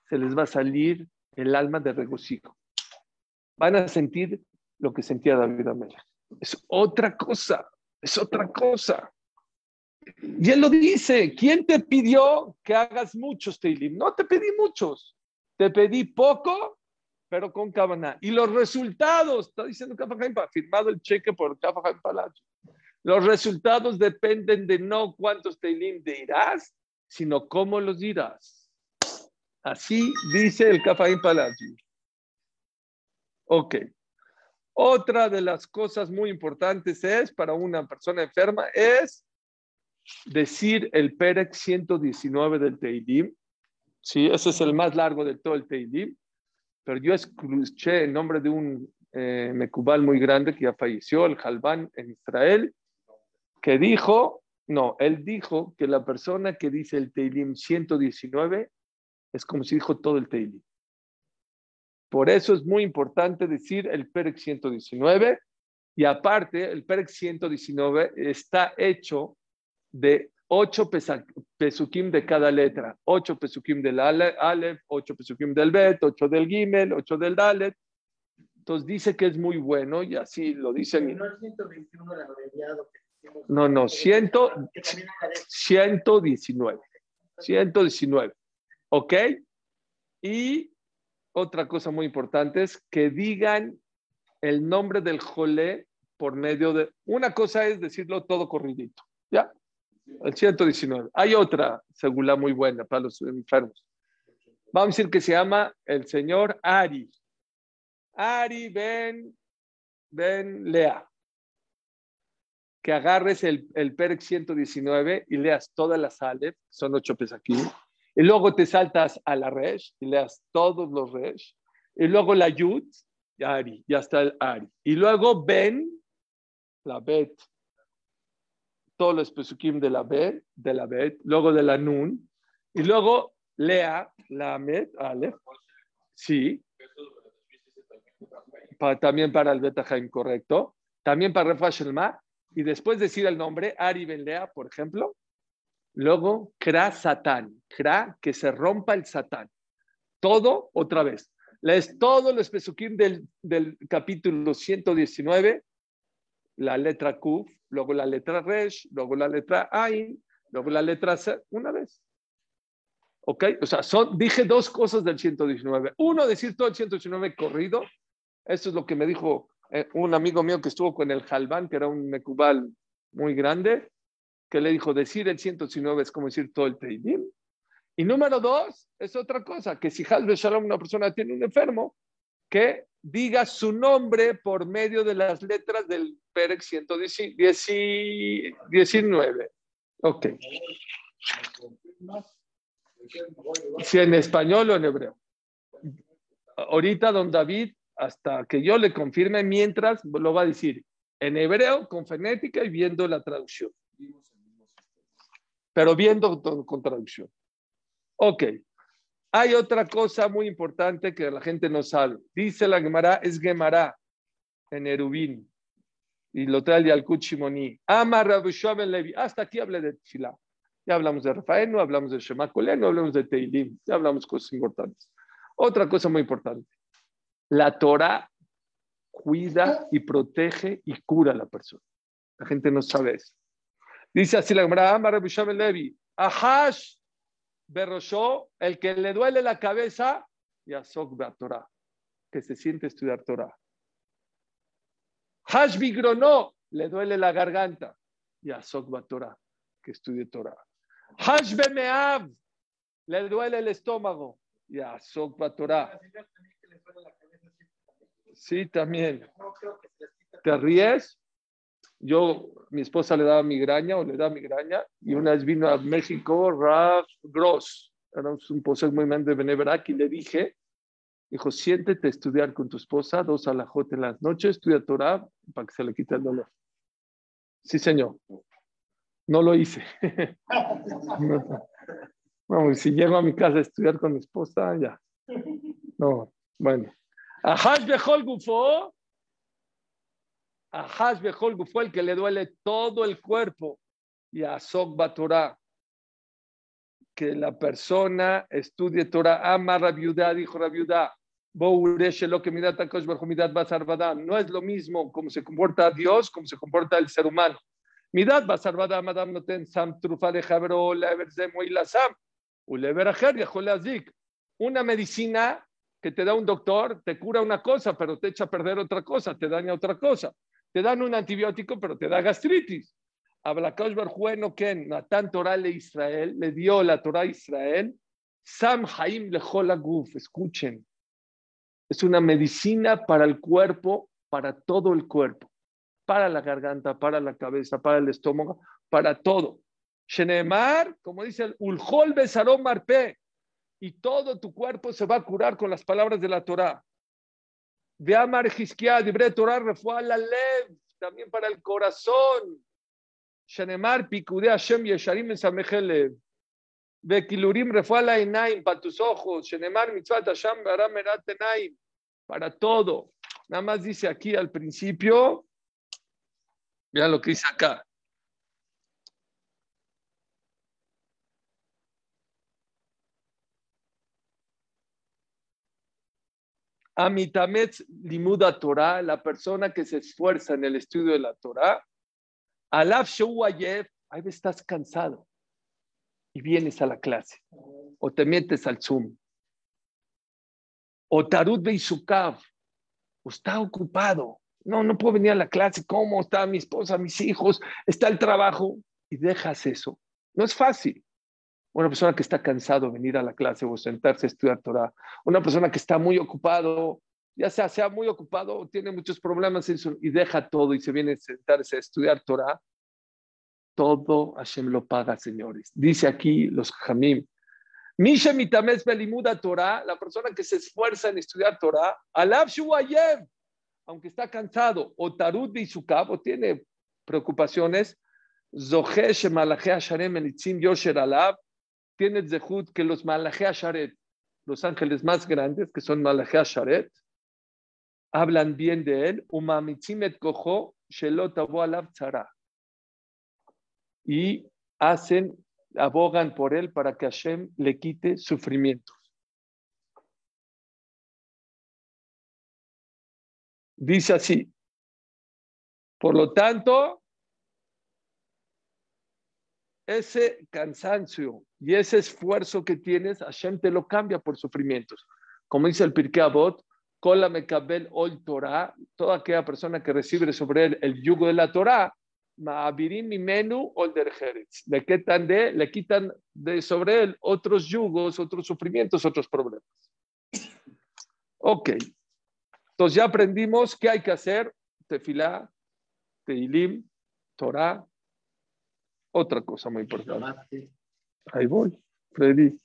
se les va a salir el alma de regocijo. Van a sentir lo que sentía David Amelech. Es otra cosa, es otra cosa. Y él lo dice, ¿quién te pidió que hagas muchos Teilim? No te pedí muchos, te pedí poco, pero con Cabana. Y los resultados, está diciendo Kafa firmado el cheque por Kafa Palacio. Los resultados dependen de no cuántos Teilim dirás, sino cómo los dirás. Así dice el Cafaín Palacio. Ok. Otra de las cosas muy importantes es para una persona enferma es decir el Perec 119 del Teilim. Sí, ese es el más largo de todo el Teilim. Pero yo escuché el nombre de un eh, Mecubal muy grande que ya falleció, el Halban en Israel, que dijo no, él dijo que la persona que dice el Teilim 119 es como si dijo todo el Teilim. Por eso es muy importante decir el Perec 119 Y aparte, el Perek 119 está hecho de ocho pesukim de cada letra. Ocho pesukim del Aleph, ocho pesukim del Bet, ocho del Gimel, ocho del Dalet. Entonces dice que es muy bueno y así lo dicen. No, 121 el abreviado. No, no, 100, 119. 119. ¿Ok? Y otra cosa muy importante es que digan el nombre del jolé por medio de... Una cosa es decirlo todo corridito, ¿ya? El 119. Hay otra segula muy buena para los enfermos. Vamos a decir que se llama el señor Ari. Ari Ben, ben Lea. Que agarres el, el Perec 119 y leas todas las Aleph, son ocho aquí y luego te saltas a la Resh y leas todos los Resh, y luego la Yud, Ari, ya está el Ari. Y luego Ben, la Bet, todos los pesukim de la Bet, de la Bet, luego de la Nun, y luego Lea, la Met, Aleph, sí, también para el Beta correcto, también para Refash y después decir el nombre, Ari Ben Lea, por ejemplo, Luego, Kra Satán. Kra, que se rompa el Satán. Todo otra vez. Es todo los pesukim del, del capítulo 119, la letra Kuf, luego la letra Resh, luego la letra Ain, luego la letra C, una vez. ¿Ok? O sea, son, dije dos cosas del 119. Uno, decir todo el 119 corrido. Esto es lo que me dijo eh, un amigo mío que estuvo con el Jalbán, que era un mecubal muy grande que le dijo, decir el 119 es como decir todo el Teilim. Y número dos, es otra cosa, que si Hazbe Shalom una persona tiene un enfermo, que diga su nombre por medio de las letras del Perec 119. Ok. Si en español o en hebreo. Ahorita, don David, hasta que yo le confirme, mientras lo va a decir en hebreo, con fonética y viendo la traducción pero viendo con traducción. Ok. Hay otra cosa muy importante que la gente no sabe. Dice la Gemara, es Gemara en Erubín. Y lo trae el Kuchimoni. Ama Levi. Hasta aquí hablé de Tfilá. Ya hablamos de Rafael, no hablamos de Shema no hablamos de Teilim. Ya hablamos cosas importantes. Otra cosa muy importante. La Torah cuida y protege y cura a la persona. La gente no sabe eso. Dice así la Gemara, Levi, Ahash Berroshó, el que le duele la cabeza, y a Torah, que se siente estudiar Torah. Hash Bigrono, le duele la garganta, y a Torah, que estudie Torah. Hash Bemeav, le duele el estómago, y a Torah. Sí, también. ¿Te ríes? Yo, mi esposa le daba migraña o le da migraña y una vez vino a México Raf Gross, era un poseo muy grande de Beneverak y le dije, dijo, siéntete a estudiar con tu esposa dos alajotes en las noches, estudia Torah para que se le quite el dolor. Sí, señor. No lo hice. (laughs) Bueno, si llego a mi casa a estudiar con mi esposa, ya. No, bueno. Ahash Bejol Gufo, a Hasbehol fue el que le duele todo el cuerpo. Y a Sogba Torah, que la persona estudie Torah, ama Rabiudá, dijo Rabiudá. No es lo mismo cómo se comporta Dios, como se comporta el ser humano. Midat basarvada madam noten sam trufa de jabro lever zemo y la sam. Ulever ajer Una medicina que te da un doctor te cura una cosa, pero te echa a perder otra cosa, te daña otra cosa. Te dan un antibiótico, pero te da gastritis. Ablakosh Barjueno Ken, Natán Torah le Israel, le dio la Torah a Israel. Sam Haim Guf, escuchen. Es una medicina para el cuerpo, para todo el cuerpo. Para la garganta, para la cabeza, para el estómago, para todo. Shenemar, como dice el Ulhol Besarom Marpe, y todo tu cuerpo se va a curar con las palabras de la Torah. De Amar Hiskia, Dibre Torah, Refuah la Lev, también para el corazón. Shanemar, Pikude Hashem, Yesharim, Samechelev. Ve Kilurim, Refuah la Enaim, para tus ojos. Shanemar, Mitzvah, Hashem, Baram, Erat, Enaim, para todo. Nada más dice aquí al principio, Mira lo que dice acá. Amitametz limuda Torah, la persona que se esfuerza en el estudio de la Torah. Alaf Sheuayev, ahí estás cansado y vienes a la clase o te metes al Zoom. O Tarut Beisukav, está ocupado. No, no puedo venir a la clase. ¿Cómo está mi esposa, mis hijos? Está el trabajo. Y dejas eso. No es fácil. Una persona que está cansado de venir a la clase o sentarse a estudiar Torah. Una persona que está muy ocupado, ya sea, sea muy ocupado, tiene muchos problemas y deja todo y se viene a sentarse a estudiar Torah. Todo Hashem lo paga, señores. Dice aquí los Jamim. Misha mitames belimuda Torah, la persona que se esfuerza en estudiar Torah, alab shuayem, aunque está cansado, o tarut de o tiene preocupaciones, zohesh malachea sharem enitzim yosher alab, tiene zehut que los malachea sharet, los ángeles más grandes, que son malachea sharet, hablan bien de él, umamitzim et kojo shelot tzara. Y hacen, abogan por él para que Hashem le quite sufrimientos. Dice así. Por lo tanto, ese cansancio y ese esfuerzo que tienes, Hashem te lo cambia por sufrimientos. Como dice el Pirkei Avot, Mekabel Ol Torah, toda aquella persona que recibe sobre él el yugo de la Torah, Ma'abirim Mimenu Ol. Le quitan de, le quitan de sobre él otros yugos, otros sufrimientos, otros problemas. Ok. Entonces ya aprendimos qué hay que hacer. Tefilá, Teilim, Torah. Otra cosa muy importante. Ahí voy, Freddy.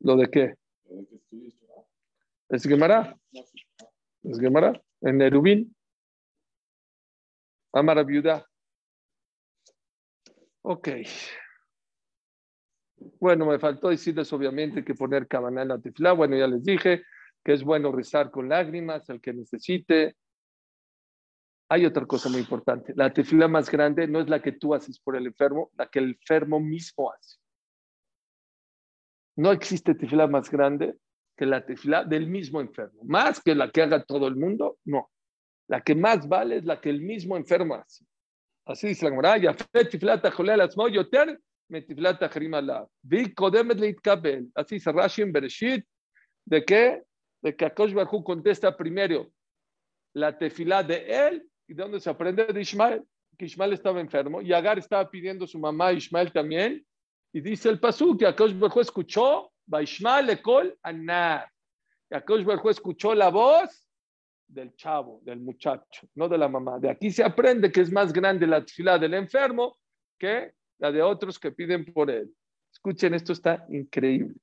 ¿Lo de qué? ¿Es Gemara? ¿Es Gemara? En Nerubín. Amara viuda. Ok. Bueno, me faltó decirles obviamente que poner cabana en la. Bueno, ya les dije que es bueno rezar con lágrimas al que necesite. Hay otra cosa muy importante. La tefila más grande no es la que tú haces por el enfermo, la que el enfermo mismo hace. No existe tefila más grande que la tefila del mismo enfermo. Más que la que haga todo el mundo, no. La que más vale es la que el mismo enfermo hace. Así dice la Gemara. Así dice Rashi en Bereshit, ¿de qué? De que Akosh Baruj contesta primero la tefilá de él y de dónde se aprende de Ismael, que Ismael estaba enfermo y Agar estaba pidiendo a su mamá Ismael también. Y dice el pasú que Akosh Baruj escuchó, va Ismael lekol anar. Y Baruj escuchó la voz del chavo, del muchacho, no de la mamá. De aquí se aprende que es más grande la tefilá del enfermo que la de otros que piden por él. Escuchen, esto está increíble.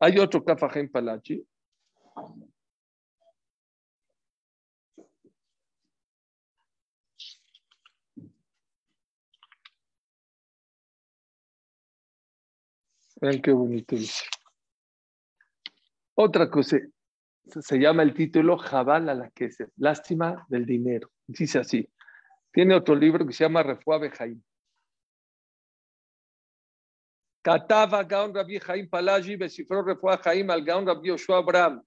Hay otro en Palachi. Vean qué bonito dice. Otra cosa, se llama el título Jabal a la que se lástima del dinero. Dice así. Tiene otro libro que se llama Refuá Bejaim. Katava Gaon Rabbi Jaim Palaji, descifró Refuá Jaim al Gaon Rabbi Yoshua Abraham.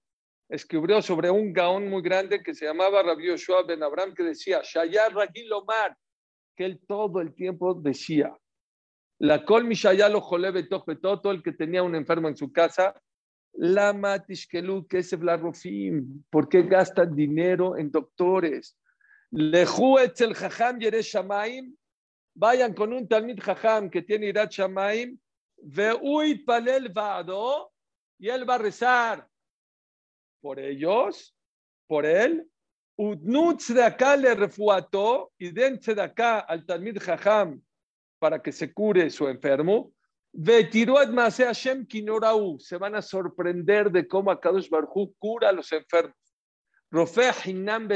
Escribió sobre un Gaón muy grande que se llamaba Rabbi Yoshua Ben Abraham que decía, Shayar Ragil Omar, que él todo el tiempo decía, la Kol Mishayalo todo el que tenía un enfermo en su casa, Lama Tishkelu Kesef la Rofim. ¿Por qué gastan dinero en doctores? Lehu Etzel Jajam Yeresh Shamaim. Vayan con un Talmid Jajam que tiene Irat Shamaim. Ve'uit Palel Vado. Y él va a rezar por ellos, por él. Udnut de acá le refuató y dense de acá al Talmid Jajam para que se cure su enfermo. Se van a sorprender de cómo Akadosh Barhu cura a los enfermos. Rofea Hinam.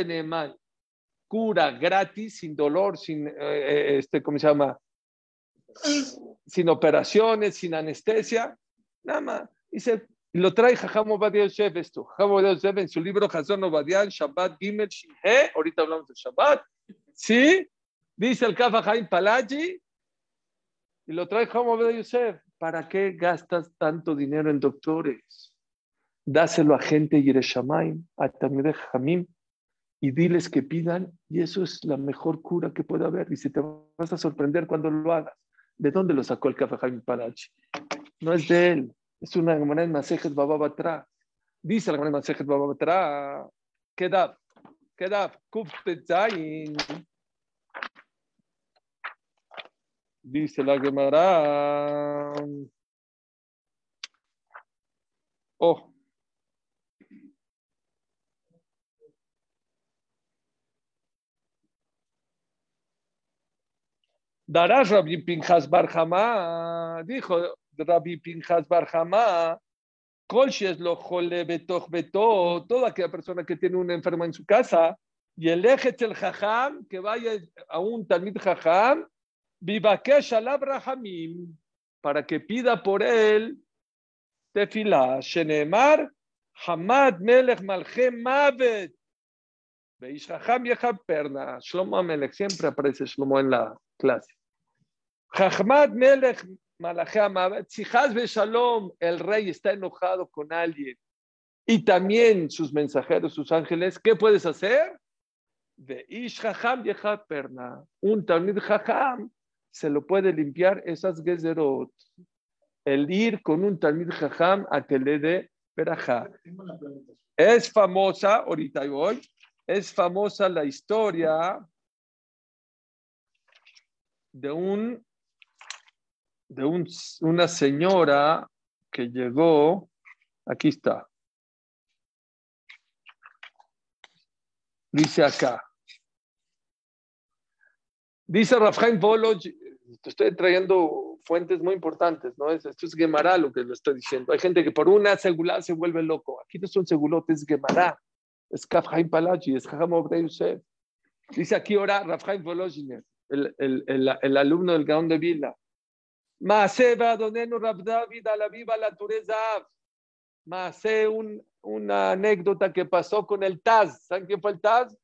Cura gratis, sin dolor, sin, eh, eh, este, ¿cómo se llama? Sin operaciones, sin anestesia. Nada más. Dice, lo trae Jajam Obadia Yosef esto. Jajam Obadia Yosef en su libro Hazon Obadia, Shabbat Gimel Shinhe, ahorita hablamos de Shabbat. Sí, dice el Kafa Jaim Palaji, y lo trae Jajam Obadia Yosef. ¿Para qué gastas tanto dinero en doctores? Dáselo a gente Yereshamaim, a Tamir Jamim, y diles que pidan, y eso es la mejor cura que puede haber. Y si te vas a sorprender cuando lo hagas. ¿De dónde lo sacó el Kafa Jaim Palaji? No es de él es una Gemara en Masejet Bababatra. Dice la Gemara en Masejet Bababatra, Kedab, Kedab, Tetzain. Dice la Gemara. Oh. Dará Rabbi Pinchas Barjama, dijo Rabbi Pinchas Barjama, es lo jole betoch beto, toda aquella persona que tiene un enfermo en su casa, y el eje el jajam, que vaya a un talmid jajam, vivakesh alab rahamim, para que pida por él tefila, shenemar, hamad melech malchem mavet, jajam yechab perna, Shlomo Amelech, siempre aparece Shlomo en la clase. Hamad melech si Hazbe Shalom, el rey está enojado con alguien y también sus mensajeros, sus ángeles, ¿qué puedes hacer? De Ish Hacham Perna, un Talmid Hacham se lo puede limpiar esas gezerot. El ir con un Talmid Hacham a que le dé perajá. Es famosa, ahorita voy, es famosa la historia de un de una señora que llegó, aquí está, dice acá, dice Rafael Bolo, te estoy trayendo fuentes muy importantes, ¿no? Esto es Gemara lo que le estoy diciendo. Hay gente que por una segulá se vuelve loco. Aquí no son segulotes, es Gemara. Es Kafhaim Palachi, es Jajam Yosef. Dice aquí ahora Rafael Volozhiner, el, el, el, el, alumno del Gaón de Vila. Maase Adonenu Rab David a la viva la Tureza. Maase un, una anécdota que pasó con el Taz. ¿Saben quién fue el Taz?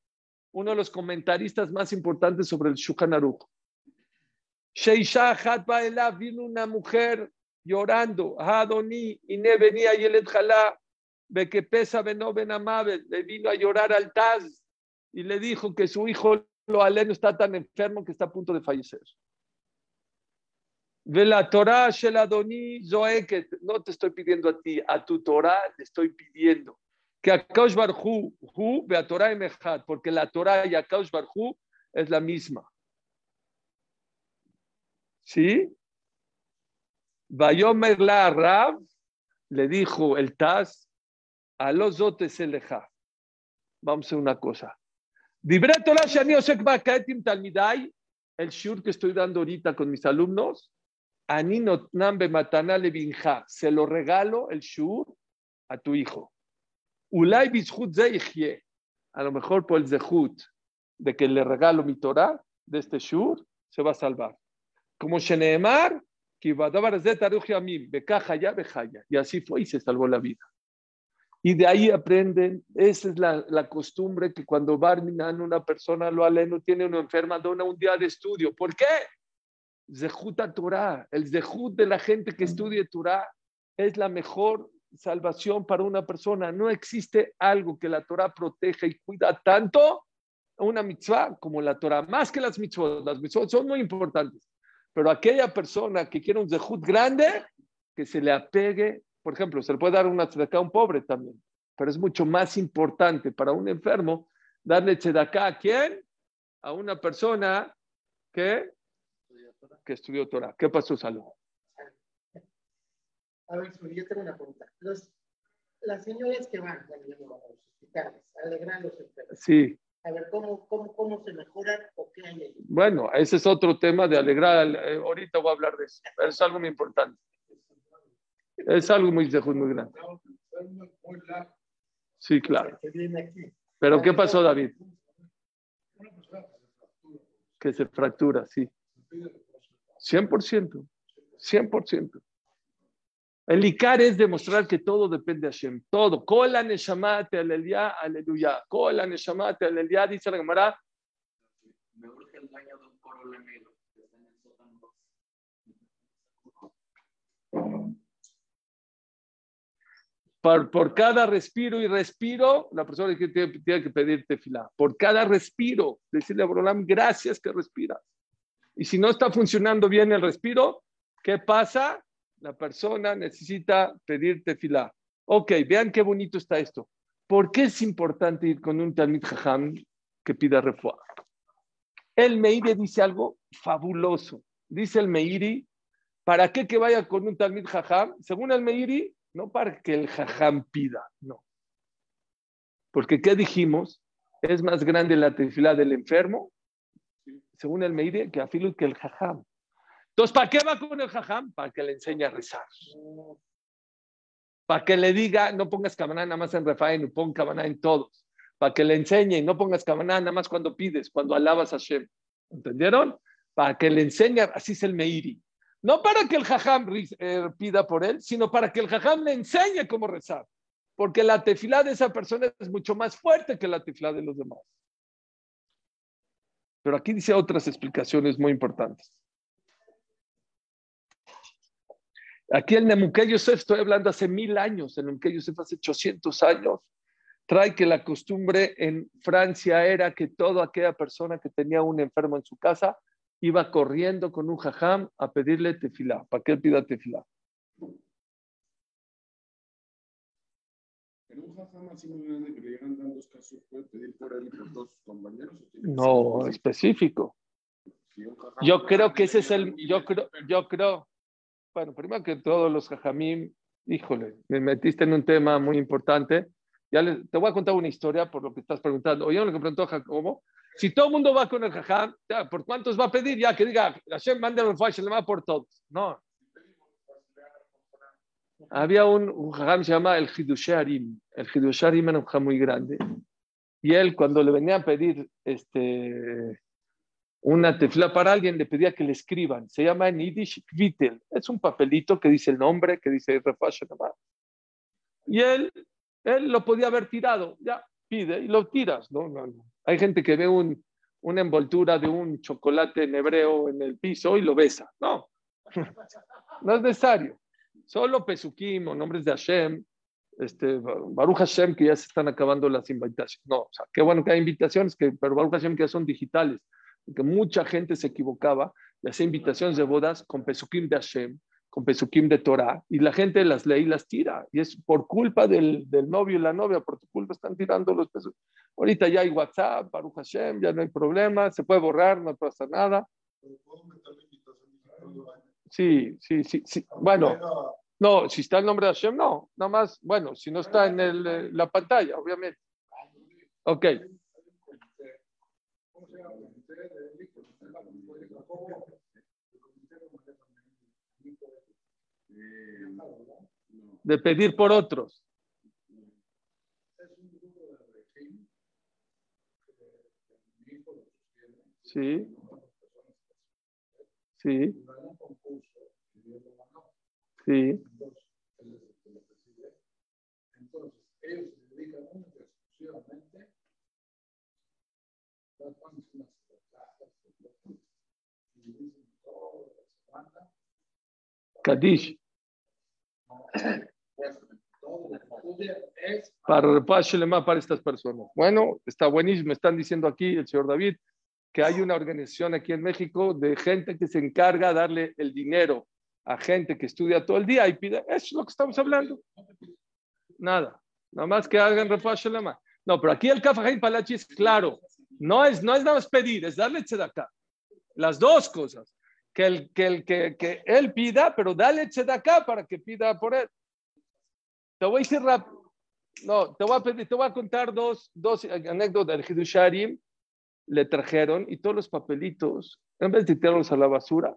Uno de los comentaristas más importantes sobre el Shulchan Aruch. Sheisha Hatba vino una mujer llorando. Adoni y ne venía Yelet Jalá. Ve que pesa Beno Ben Le vino a llorar al Taz y le dijo que su hijo lo aleno está tan enfermo que está a punto de fallecer. Ve la Torah Sheladoni Zoeket. No te estoy pidiendo a ti, a tu Torah le estoy pidiendo. Que a Kaush Barhu, Hu, ve a Torah Emechat, porque la Torah y a Kaush Barhu es la misma. ¿Sí? Vayomer la Rab, le dijo el Taz, a los dotes eleja. Vamos a una cosa. El shur que estoy dando ahorita con mis alumnos, se lo regalo el shur a tu hijo. Ulay Bishut a lo mejor por el zehut de que le regalo mi Torah de este shur, se va a salvar. Como Sheneemar, y así fue y se salvó la vida. Y de ahí aprenden, esa es la, la costumbre que cuando Barminan una persona lo aleno tiene una enferma, dona un día de estudio. ¿Por qué? Zehut Torah, el Zehut de la gente que estudie Torah es la mejor salvación para una persona. No existe algo que la Torah proteja y cuida tanto una mitzvah como la Torah, más que las mitzvot. Las mitzvot son muy importantes, pero aquella persona que quiere un Zehut grande, que se le apegue, por ejemplo, se le puede dar una tzedakah a un pobre también, pero es mucho más importante para un enfermo darle tzedakah a quién? A una persona que que estudió Torah. ¿Qué pasó, Salud? A ver, yo tengo una pregunta. las señoras que van a los hospitales, alegran los enfermos. Sí. A ver, ¿cómo, cómo, cómo se mejoran o qué hay ahí? Bueno, ese es otro tema de alegrar. Eh, ahorita voy a hablar de eso. Pero es algo muy importante. Es algo muy, muy grande. Sí, claro. Pero ¿qué pasó, David? Que se fractura, sí. 100%, 100%. El Icar es demostrar que todo depende de Hashem, todo. Kola neshamate aleluya, aleluya. Kola neshamate aleluya, dice la Gemara. Me urge el baño de un coro negro que está en el sótano. Por, por, cada respiro y respiro, la persona tiene, tiene que pedirte fila. Por cada respiro, decirle a Borolam, gracias que respiras. Y si no está funcionando bien el respiro, ¿qué pasa? La persona necesita pedirte fila. Ok, vean qué bonito está esto. ¿Por qué es importante ir con un Talmid Jajam que pida refuerzo? El Meiri dice algo fabuloso. Dice el Meiri, ¿para qué que vaya con un Talmid Jajam? Según el Meiri, no para que el Jajam pida, no. Porque, ¿qué dijimos? Es más grande la tefila del enfermo, según el Meiri, que que el Jajam. Entonces, ¿para qué va con el jajam? Para que le enseñe a rezar. Para que le diga, no pongas camaná nada más en Refaen, pon camaná en todos. Para que le enseñe, no pongas camaná nada más cuando pides, cuando alabas a Hashem. ¿Entendieron? Para que le enseñe, así es el Meiri. No para que el jajam eh, pida por él, sino para que el jajam le enseñe cómo rezar. Porque la tefilá de esa persona es mucho más fuerte que la tefilá de los demás. Pero aquí dice otras explicaciones muy importantes. Aquí el Nemuke Yosef, estoy hablando hace mil años, el Nemuke Yosef hace 800 años, trae que la costumbre en Francia era que toda aquella persona que tenía un enfermo en su casa iba corriendo con un jajam a pedirle tefilá, para que él pida tefilá. No, específico. Yo creo que ese es el, yo creo, yo creo, bueno, primero que todos los jajamim, híjole, me metiste en un tema muy importante. Ya te voy a contar una historia por lo que estás preguntando. Oye, lo que preguntó Jacobo. Si todo el mundo va con el jajam, ¿por cuántos va a pedir? Ya que diga, Hashem manda el va por todos. No. Había un, un jajam que se llama el Hidusharim. El Hidusharim era un jajam muy grande. Y él, cuando le venía a pedir este, una tefla para alguien, le pedía que le escriban. Se llama en Yiddish Kvitel. Es un papelito que dice el nombre, que dice Y él, él lo podía haber tirado. Ya, pide y lo tiras. ¿no? Hay gente que ve un, una envoltura de un chocolate en hebreo en el piso y lo besa. No, (laughs) no es necesario. Solo Pesukim o nombres de Hashem, este, Baruch Hashem, que ya se están acabando las invitaciones. No, o sea, qué bueno que hay invitaciones, que, pero Baruch Hashem que ya son digitales porque mucha gente se equivocaba y hacía invitaciones de bodas con Pesukim de Hashem, con Pesukim de Torah, y la gente las lee y las tira. Y es por culpa del, del novio y la novia, por tu culpa están tirando los Pesukim. Ahorita ya hay WhatsApp, Baruch Hashem, ya no hay problema, se puede borrar, no pasa nada. Sí, sí, sí, sí. Bueno, no, si está el nombre de Hashem, no. Nada más, bueno, si no está en el, la pantalla, obviamente. Ok. De pedir por otros. Sí. Sí. Sí. Entonces, ellos se dedican única exclusivamente Kadish. Para para estas personas. Bueno, está buenísimo. Me están diciendo aquí el señor David que hay una organización aquí en México de gente que se encarga de darle el dinero a gente que estudia todo el día y pide. Eso es lo que estamos hablando. Nada. Nada más que hagan refuash No, pero aquí el Kafajín Palachi es claro. No es, no es nada más pedir, es darle acá Las dos cosas. Que, el, que, el, que, que él pida, pero dale acá para que pida por él. Te voy a decir rápido. No, te voy a pedir, te voy a contar dos, dos anécdotas del Hidusharim. Le trajeron y todos los papelitos, en vez de tirarlos a la basura,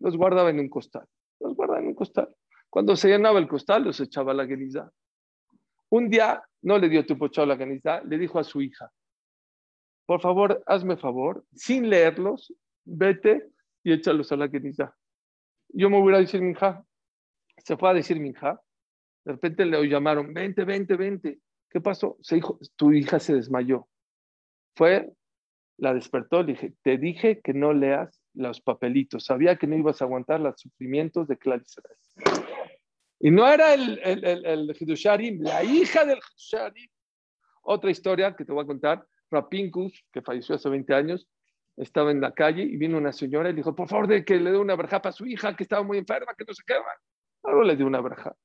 los guardaba en un costal. Los guardaba en un costal. Cuando se llenaba el costal, los echaba a la geniza. Un día no le dio tiempo echar la geniza, le dijo a su hija, por favor, hazme favor, sin leerlos, vete y échalos a la queniza. Yo me voy a decir, mi hija, Se fue a decir mi hija. De repente le llamaron, vente, vente, vente. ¿Qué pasó? Se dijo, tu hija se desmayó. Fue, la despertó, le dije, te dije que no leas los papelitos. Sabía que no ibas a aguantar los sufrimientos de Clarice. Y no era el, el, el, el la hija del Hidusharim. Otra historia que te voy a contar. Rapinkus, que falleció hace 20 años, estaba en la calle y vino una señora y dijo, por favor, que le dé una verja a su hija que estaba muy enferma, que no se quema. Ahora le dio una verja.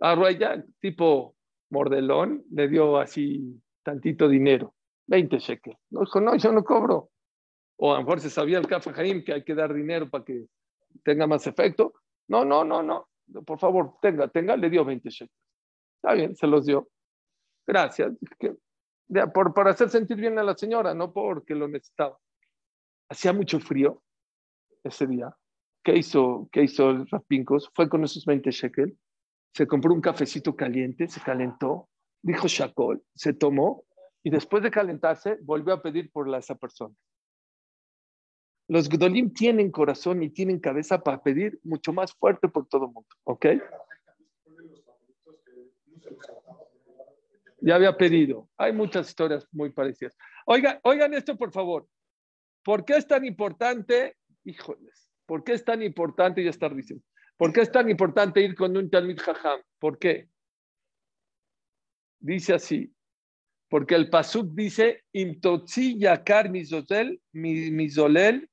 A ella, tipo mordelón, le dio así tantito dinero, 20 shekels. No dijo, no, yo no cobro. O a lo mejor se sabía el Café Jaim que hay que dar dinero para que tenga más efecto. No, no, no, no. Por favor, tenga, tenga, le dio 20 shekels. Está bien, se los dio. Gracias. Por, por hacer sentir bien a la señora, no porque lo necesitaba. Hacía mucho frío ese día. ¿Qué hizo, qué hizo el Rapincos? Fue con esos 20 shekels, se compró un cafecito caliente, se calentó, dijo Shakol, se tomó y después de calentarse volvió a pedir por esa persona. Los Gdolim tienen corazón y tienen cabeza para pedir mucho más fuerte por todo el mundo, ¿ok? Ya había pedido. Hay muchas historias muy parecidas. Oigan, oigan esto, por favor. ¿Por qué es tan importante? Híjoles, ¿por qué es tan importante? Ya estar diciendo. ¿Por qué es tan importante ir con un Jajam? ¿Por qué? Dice así. Porque el Pasuk dice, yakar mizolel, mizolel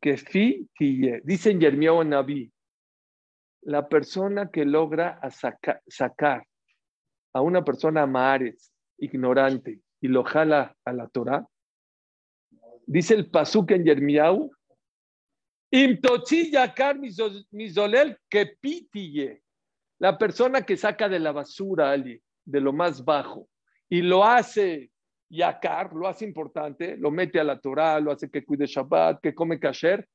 que fi Dice en Yermiao Naví, la persona que logra sacar a una persona mares, ignorante, y lo jala a la Torah, dice el Pasuk en Yermiau, yakar mizolel que pitiye. La persona que saca de la basura, Ali, de lo más bajo, y lo hace yakar, lo hace importante, lo mete a la Torah, lo hace que cuide Shabbat, que come kasher,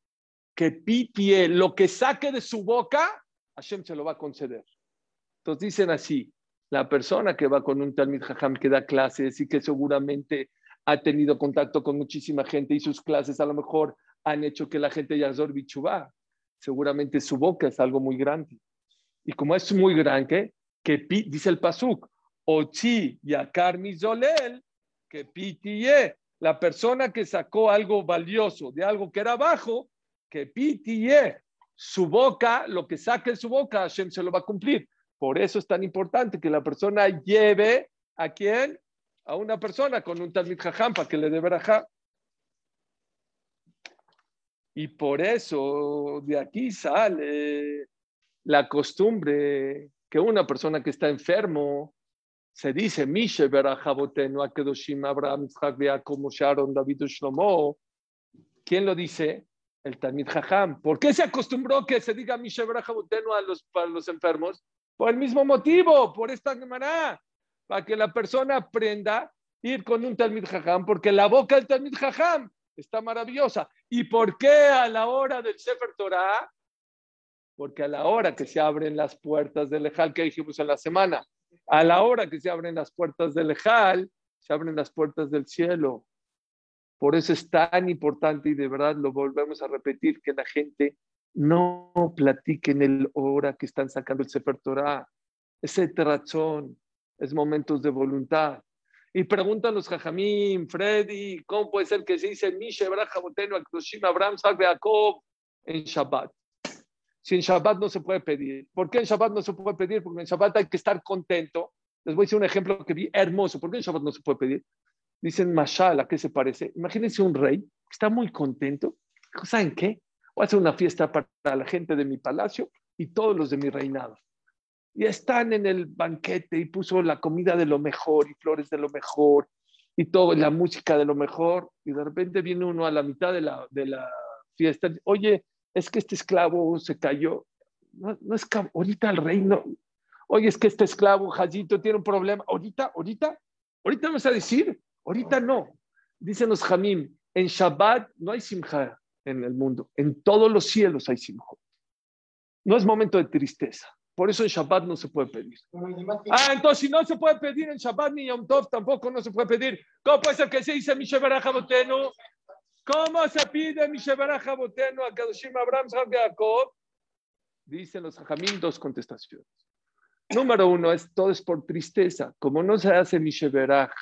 que pitie, lo que saque de su boca, Hashem se lo va a conceder. Entonces dicen así, la persona que va con un Talmid Jajam que da clases y que seguramente ha tenido contacto con muchísima gente y sus clases a lo mejor han hecho que la gente ya bichubá. Seguramente su boca es algo muy grande. Y como es muy grande, que dice el Pasuk, Ochi yakar mizolel, que pitiye, la persona que sacó algo valioso de algo que era bajo, que pitiye, su boca, lo que saque de su boca, Hashem se lo va a cumplir. Por eso es tan importante que la persona lleve a quién? A una persona con un Talmid Jajam para que le dé verajá. Y por eso de aquí sale la costumbre que una persona que está enfermo se dice Mishe Berajabotenu Akedoshim Abraham como Sharon David Shlomo. ¿Quién lo dice? El Talmid Jajam. ¿Por qué se acostumbró que se diga Mishe Berajabotenu a los, para los enfermos? Por el mismo motivo, por esta Gemara, para que la persona aprenda a ir con un Talmid Jajam, porque la boca del Talmid Jajam está maravillosa. ¿Y por qué a la hora del Sefer Torah? Porque a la hora que se abren las puertas del Ejal, que dijimos en la semana, a la hora que se abren las puertas del Ejal, se abren las puertas del cielo. Por eso es tan importante y de verdad lo volvemos a repetir que la gente no platiquen el hora que están sacando el Sefer Torah. Ese razón es momentos de voluntad. Y preguntan los Freddy, ¿cómo puede ser que se dice Mishe, Boteno, Akdoshim, Abraham, Jacob en Shabbat? Si en Shabbat no se puede pedir. ¿Por qué en Shabbat no se puede pedir? Porque en Shabbat hay que estar contento. Les voy a decir un ejemplo que vi hermoso. ¿Por qué en Shabbat no se puede pedir? Dicen Mashal, ¿a qué se parece? Imagínense un rey que está muy contento. ¿Saben qué? Voy a una fiesta para la gente de mi palacio y todos los de mi reinado. Y están en el banquete y puso la comida de lo mejor y flores de lo mejor y todo, la música de lo mejor. Y de repente viene uno a la mitad de la, de la fiesta, oye, es que este esclavo se cayó. No, no es que ahorita el reino, oye, es que este esclavo, Jayito, tiene un problema. Ahorita, ahorita, ahorita vamos a decir, ahorita no. Dicen los Jamim, en Shabbat no hay simcha en el mundo. En todos los cielos hay simjot. No es momento de tristeza. Por eso en Shabbat no se puede pedir. Ah, entonces si no se puede pedir en Shabbat ni Yom Tov tampoco no se puede pedir. ¿Cómo puede ser que se dice Misheberaja Botenu? ¿Cómo se pide Misheberaja Botenu a Kadoshim Abraham Jacob? dicen los Jajamín, dos contestaciones. Número uno es todo es por tristeza. Como no se hace Misheberach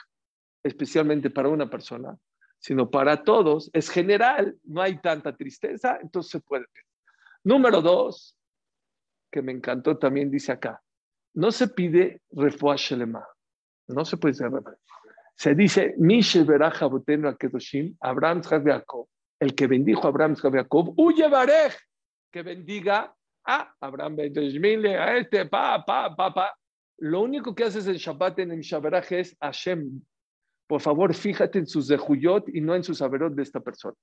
especialmente para una persona, sino para todos, es general, no hay tanta tristeza, entonces se puede. Número dos, que me encantó también, dice acá, no se pide refuah shelema, no se puede decir Se dice, Misheberach abotenu akedoshim, Abraham Jacob, el que bendijo a Abraham Jacob, huye barej, que bendiga a Abraham Ben a este, pa, pa, pa, pa. Lo único que haces en Shabbat en el Shabbat es Hashem. Por favor, fíjate en sus dejuyot y no en sus saberot de esta persona.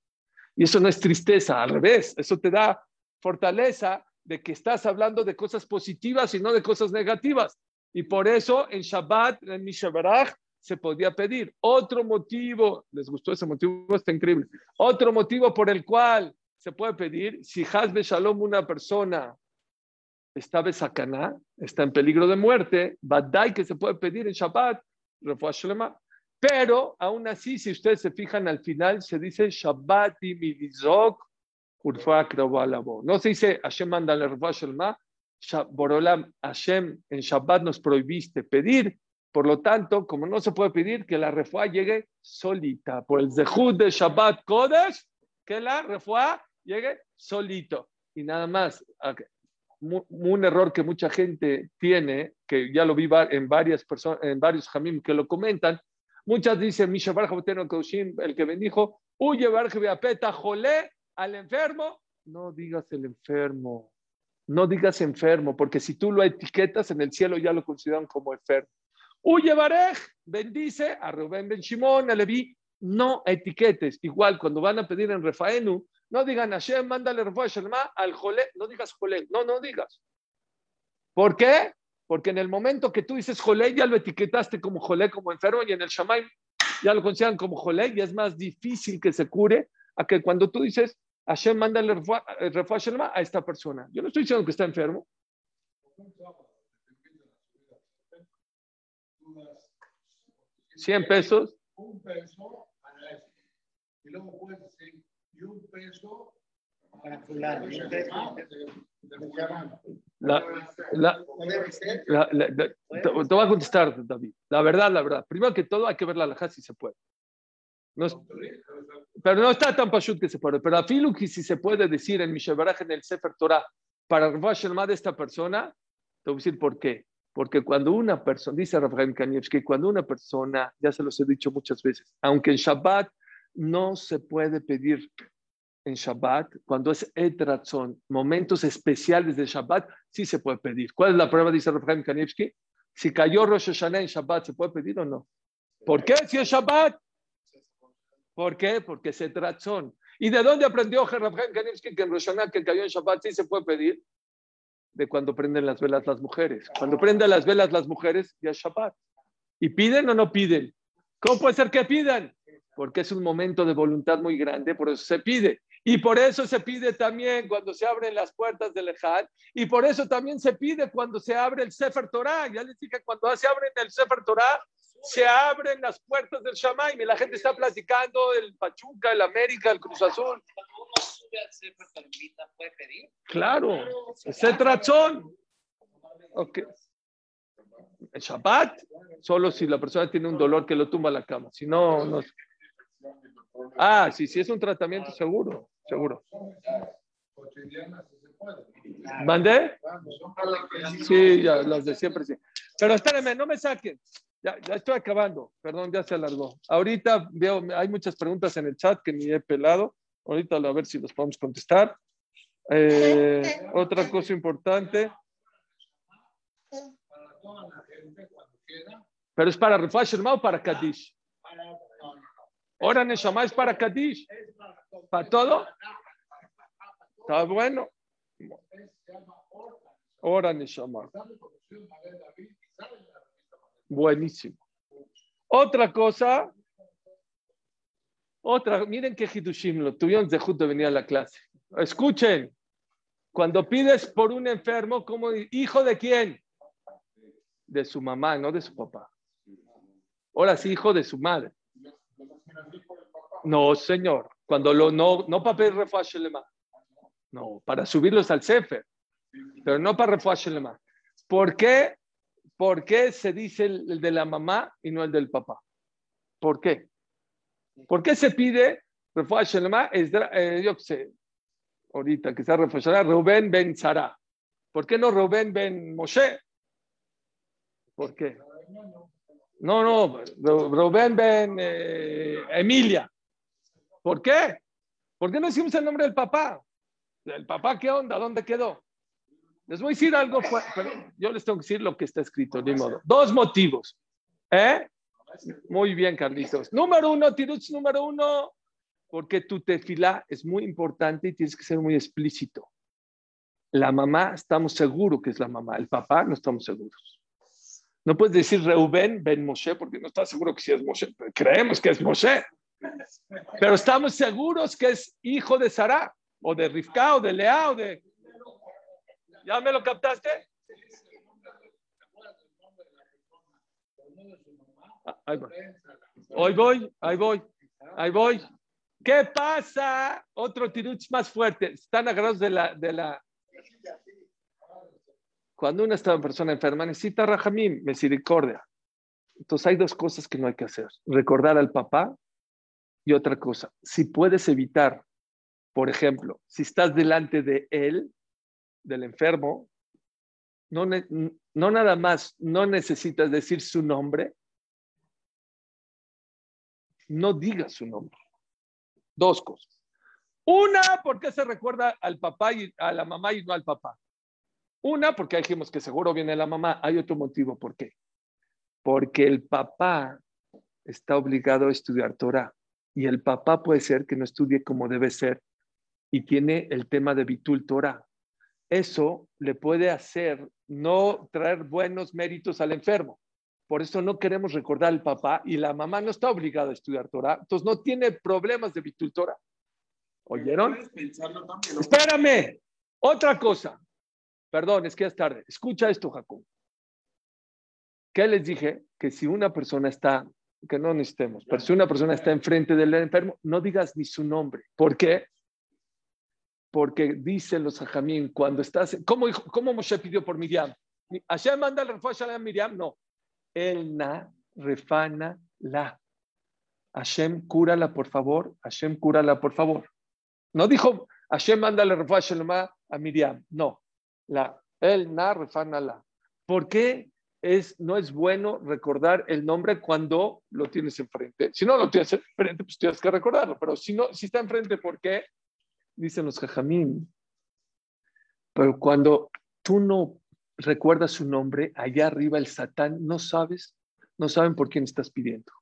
Y eso no es tristeza, al revés, eso te da fortaleza de que estás hablando de cosas positivas y no de cosas negativas. Y por eso en Shabbat, en Mishabarach, se podía pedir. Otro motivo, ¿les gustó ese motivo? Está increíble. Otro motivo por el cual se puede pedir, si Hazbe Shalom, una persona está besacaná, está en peligro de muerte, Badai que se puede pedir en Shabbat, pero aún así, si ustedes se fijan al final, se dice Shabbat y Midizok, no se dice Hashem manda la Borolam Hashem en Shabbat nos prohibiste pedir, por lo tanto, como no se puede pedir que la refuá llegue solita, por el Zehud de Shabbat Kodesh, que la refuá llegue solito. Y nada más. Un error que mucha gente tiene, que ya lo vi en varias personas, en varios jamim que lo comentan, muchas dicen, el que bendijo, huye peta jolé al enfermo, no digas el enfermo, no digas enfermo, porque si tú lo etiquetas en el cielo ya lo consideran como enfermo. Huye Barej, bendice a Rubén Ben Shimon, a Levi, no etiquetes. Igual cuando van a pedir en Refaenu, no digan Hashem, mándale refuah al jolé, no digas jolé, no, no digas. ¿Por qué? Porque en el momento que tú dices jolé, ya lo etiquetaste como jolé, como enfermo, y en el shamay ya lo consideran como jolé, y es más difícil que se cure a que cuando tú dices Hashem, mándale refuah a esta persona. Yo no estoy diciendo que está enfermo. 100 pesos. Un peso Y luego puedes decir y un peso. La, la, la, te, voy a contestar, David. La verdad, la verdad. Primero que todo, hay que ver la alhaja si se puede. No pero no está tan pashut que se puede. Pero a Filuki, si se puede decir en Mishabaraj, en el Sefer Torah, para el de esta persona, te voy a decir por qué. Porque cuando una persona, dice Rafael que cuando una persona, ya se los he dicho muchas veces, aunque en Shabbat no se puede pedir en Shabbat, cuando es etrazón, momentos especiales de Shabbat, sí se puede pedir. ¿Cuál es la prueba? Dice Rafael Kanievski. Si cayó Rosh Hashanah en Shabbat, ¿se puede pedir o no? ¿Por qué? Si es Shabbat. ¿Por qué? Porque es etrazón. ¿Y de dónde aprendió Rafael Kanievski que en Rosh Hashanah que cayó en Shabbat sí se puede pedir? De cuando prenden las velas las mujeres. Cuando prenden las velas las mujeres, ya es Shabbat. ¿Y piden o no piden? ¿Cómo puede ser que pidan? porque es un momento de voluntad muy grande, por eso se pide. Y por eso se pide también cuando se abren las puertas del Ejal, y por eso también se pide cuando se abre el Sefer Torah. Ya les dije, cuando se abre el Sefer Torah, se abren las puertas del Shamaim y la gente está platicando el Pachuca, el América, el Cruz Azul. ¿puede pedir? Claro, es el trachón. Okay. El Shabbat, solo si la persona tiene un dolor que lo tumba a la cama. Si no, no. Ah, sí, sí es un tratamiento seguro, seguro. ¿Mandé? Sí, ya, las de siempre sí. Pero espérenme, no me saquen. Ya, ya estoy acabando. Perdón, ya se alargó. Ahorita veo, hay muchas preguntas en el chat que ni he pelado. Ahorita a ver si los podemos contestar. Eh, otra cosa importante. Pero es para Refash o para Kadish. Ahora Neshama es para Kadish. ¿Para todo? Está bueno. Ahora Neshama. Buenísimo. Otra cosa. Otra, miren qué Hidushim lo tuvieron de justo venir a la clase. Escuchen, cuando pides por un enfermo, como hijo de quién? De su mamá, no de su papá. Ahora sí, hijo de su madre. No, señor. Cuando lo no, no papel refashelema. No, para subirlos al Sefer. pero no para refuá. ¿Por qué? ¿Por qué se dice el, de la mamá y no el del papá? ¿Por qué? ¿Por qué se pide refuá? Es, eh, yo sé, ahorita que está refuá Rubén ben Sara. ¿Por qué no Rubén ben Moshe? ¿Por qué? No, no, Rubén ben eh, Emilia. ¿Por qué? ¿Por qué no decimos el nombre del papá? ¿El papá qué onda? ¿Dónde quedó? Les voy a decir algo, pero yo les tengo que decir lo que está escrito, de modo. Dos motivos. ¿Eh? Muy bien, Carlitos. Número uno, Tiruch, número uno, porque tu tefila es muy importante y tienes que ser muy explícito. La mamá, estamos seguros que es la mamá. El papá, no estamos seguros. No puedes decir Reuben Ben Moshe porque no estás seguro que sí es Moshe. Creemos que es Moshe. Pero estamos seguros que es hijo de Sara, o de Rivka, o de Lea, o de. ¿Ya me lo captaste? Ahí voy. Hoy voy, ahí voy, ahí. ¿Qué pasa? Otro tiruch más fuerte. Están agarrados de la, de la. Cuando una persona enferma necesita rajamim, misericordia. Entonces hay dos cosas que no hay que hacer. Recordar al papá y otra cosa, si puedes evitar, por ejemplo, si estás delante de él, del enfermo, no, no nada más, no necesitas decir su nombre, no digas su nombre. Dos cosas. Una, porque se recuerda al papá y a la mamá y no al papá. Una, porque dijimos que seguro viene la mamá. Hay otro motivo, ¿por qué? Porque el papá está obligado a estudiar Torah y el papá puede ser que no estudie como debe ser y tiene el tema de Bitul Torah. Eso le puede hacer no traer buenos méritos al enfermo. Por eso no queremos recordar al papá y la mamá no está obligada a estudiar Torah, entonces no tiene problemas de Bitul Torah. ¿Oyeron? Espérame, otra cosa. Perdón, es que es tarde. Escucha esto, Jacob. ¿Qué les dije? Que si una persona está que no necesitemos. Pero si una persona está enfrente del enfermo, no digas ni su nombre. ¿Por qué? Porque dicen los hajamín, cuando estás, ¿cómo, cómo Moshe pidió por Miriam? ¿Hashem manda el refuerzo a Miriam? No. El na refana la. Hashem, cúrala, por favor. Hashem, cúrala, por favor. No dijo, Hashem manda el refuerzo a Miriam. No. La, el na refana la. ¿Por qué? Es, no es bueno recordar el nombre cuando lo tienes enfrente. Si no lo tienes enfrente, pues tienes que recordarlo. Pero si, no, si está enfrente, ¿por qué? Dicen los jajamín. Pero cuando tú no recuerdas su nombre, allá arriba el Satán, no sabes, no saben por quién estás pidiendo.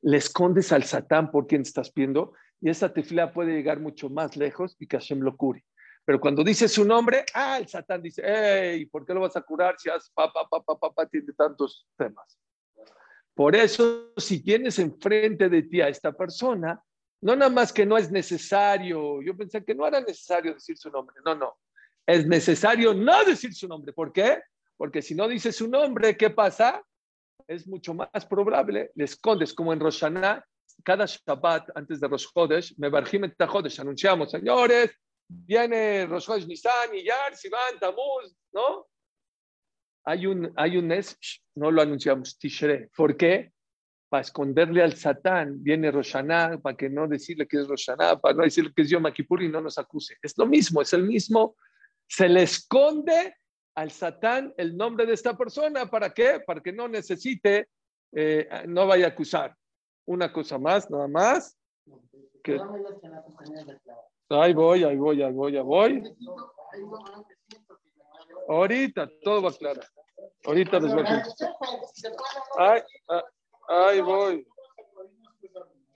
Le escondes al Satán por quién estás pidiendo y esa tefila puede llegar mucho más lejos y que Hashem lo cure. Pero cuando dice su nombre, ah, el Satán dice, hey, ¿por qué lo vas a curar si has papá, papá, papá, tiene tantos temas? Por eso, si tienes enfrente de ti a esta persona, no nada más que no es necesario, yo pensé que no era necesario decir su nombre, no, no, es necesario no decir su nombre. ¿Por qué? Porque si no dices su nombre, ¿qué pasa? Es mucho más probable, le escondes como en Roshaná, cada Shabbat antes de Rosh Chodesh, me barjim anunciamos, señores, viene Rosh Nisan, Iyar, Sivan, Tamuz, ¿no? Hay un, hay un Nes, no lo anunciamos, Tishre. ¿Por qué? Para esconderle al Satán, viene Roshaná, para que no decirle que es Roshaná, para no decirle que es Yom Kippur y no nos acuse. Es lo mismo, es el mismo. Se le esconde al Satán el nombre de esta persona. ¿Para qué? Para que no necesite, eh, no vaya a acusar. Una cosa más, nada más. Que... Ahí voy, ahí voy, ahí voy, ahí voy. Ahorita todo va a aclarar. Ahorita les voy a contestar. Ay, ah, ahí voy.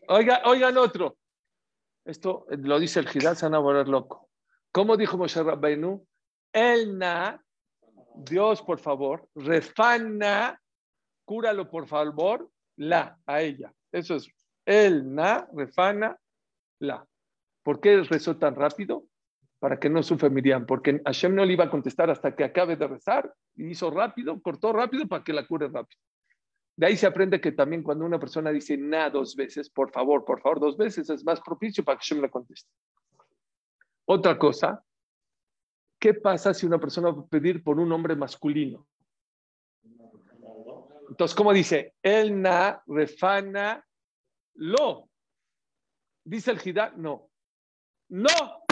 Oiga, oigan otro. Esto lo dice el Gidal, se van a volver loco. ¿Cómo dijo Moshe Rabbeinu? El na, Dios, por favor, refana, cúralo, por favor, la, a ella. Eso es, el na, refana, la. ¿Por qué rezó tan rápido? Para que no sufra Miriam, porque Hashem no le iba a contestar hasta que acabe de rezar, y hizo rápido, cortó rápido para que la cure rápido. De ahí se aprende que también cuando una persona dice na dos veces, por favor, por favor, dos veces, es más propicio para que Hashem le conteste. Otra cosa, ¿Qué pasa si una persona va a pedir por un hombre masculino? Entonces, ¿cómo dice? El na refana lo. Dice el Jidá, no. No.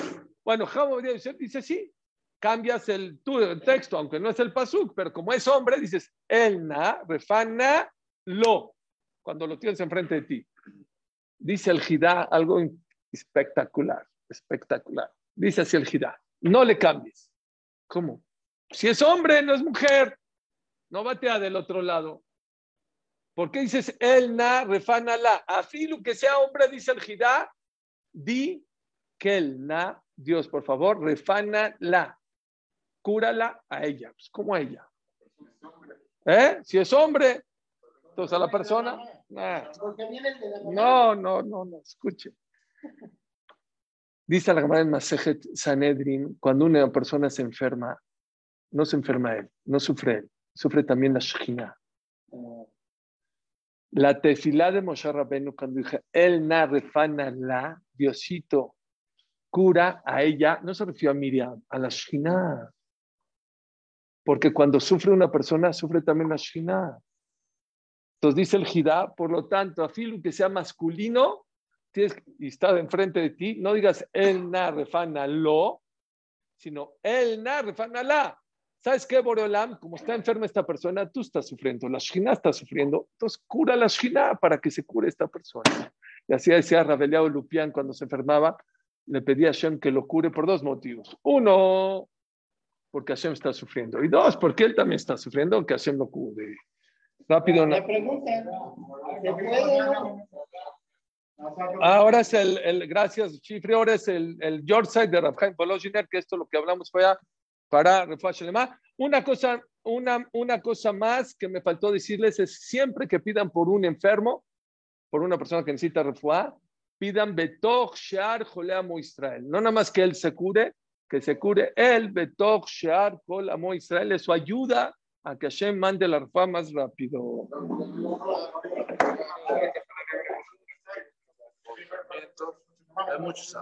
Bueno, Jamo dice sí. Cambias el, el, texto, aunque no es el pasuk, pero como es hombre, dices el na refana lo. Cuando lo tienes enfrente de ti. Dice el Jidá algo espectacular, espectacular. Dice así el Jidá, no le cambies. ¿Cómo? Si es hombre, no es mujer. No batea del otro lado. ¿Por qué dices el na refana la? Afilu que sea hombre, dice el Jidá, di que el na, Dios, por favor, refana la. Cúrala a ella. Pues, ¿Cómo a ella? ¿Eh? Si es hombre, entonces a la persona. No, no, no, no, escuche. Dice la Gemara en Masejet Sanedrin, cuando una persona se enferma, no se enferma él, no sufre él, sufre también la Shekhinah. La tefilá de Moshe Rabbeinu, cuando dije, él na refana la, Diosito, cura a ella, no se refirió a Miriam, a la Shekhinah. Porque cuando sufre una persona, sufre también la Shekhinah. Entonces dice el Jidá, por lo tanto, a filo que sea masculino, tienes, y está enfrente de ti, no digas el na refana lo, sino el na refana la. ¿Sabes qué, Boreolam? Como está enferma esta persona, tú estás sufriendo, la Shina está sufriendo, entonces cura la Shina para que se cure esta persona. Y así decía Rabeliao Lupián cuando se enfermaba, le pedía a Hashem que lo cure por dos motivos. Uno, porque Hashem está sufriendo. Y dos, porque él también está sufriendo, que Hashem lo cure. Rápido. La pregunta, Ahora es el, el gracias, Chifre, ahora es el, el Yorkshire de Rafael Pologiner, que esto lo que hablamos fue para Una cosa, una, una cosa más que me faltó decirles es siempre que pidan por un enfermo, por una persona que necesita refuá, pidan Betoch Shear Joleamo Israel. No nada más que él se cure, que se cure él, Betoch Shear Joleamo Israel, eso ayuda a que Hashem mande la refuá más rápido. Hay muchos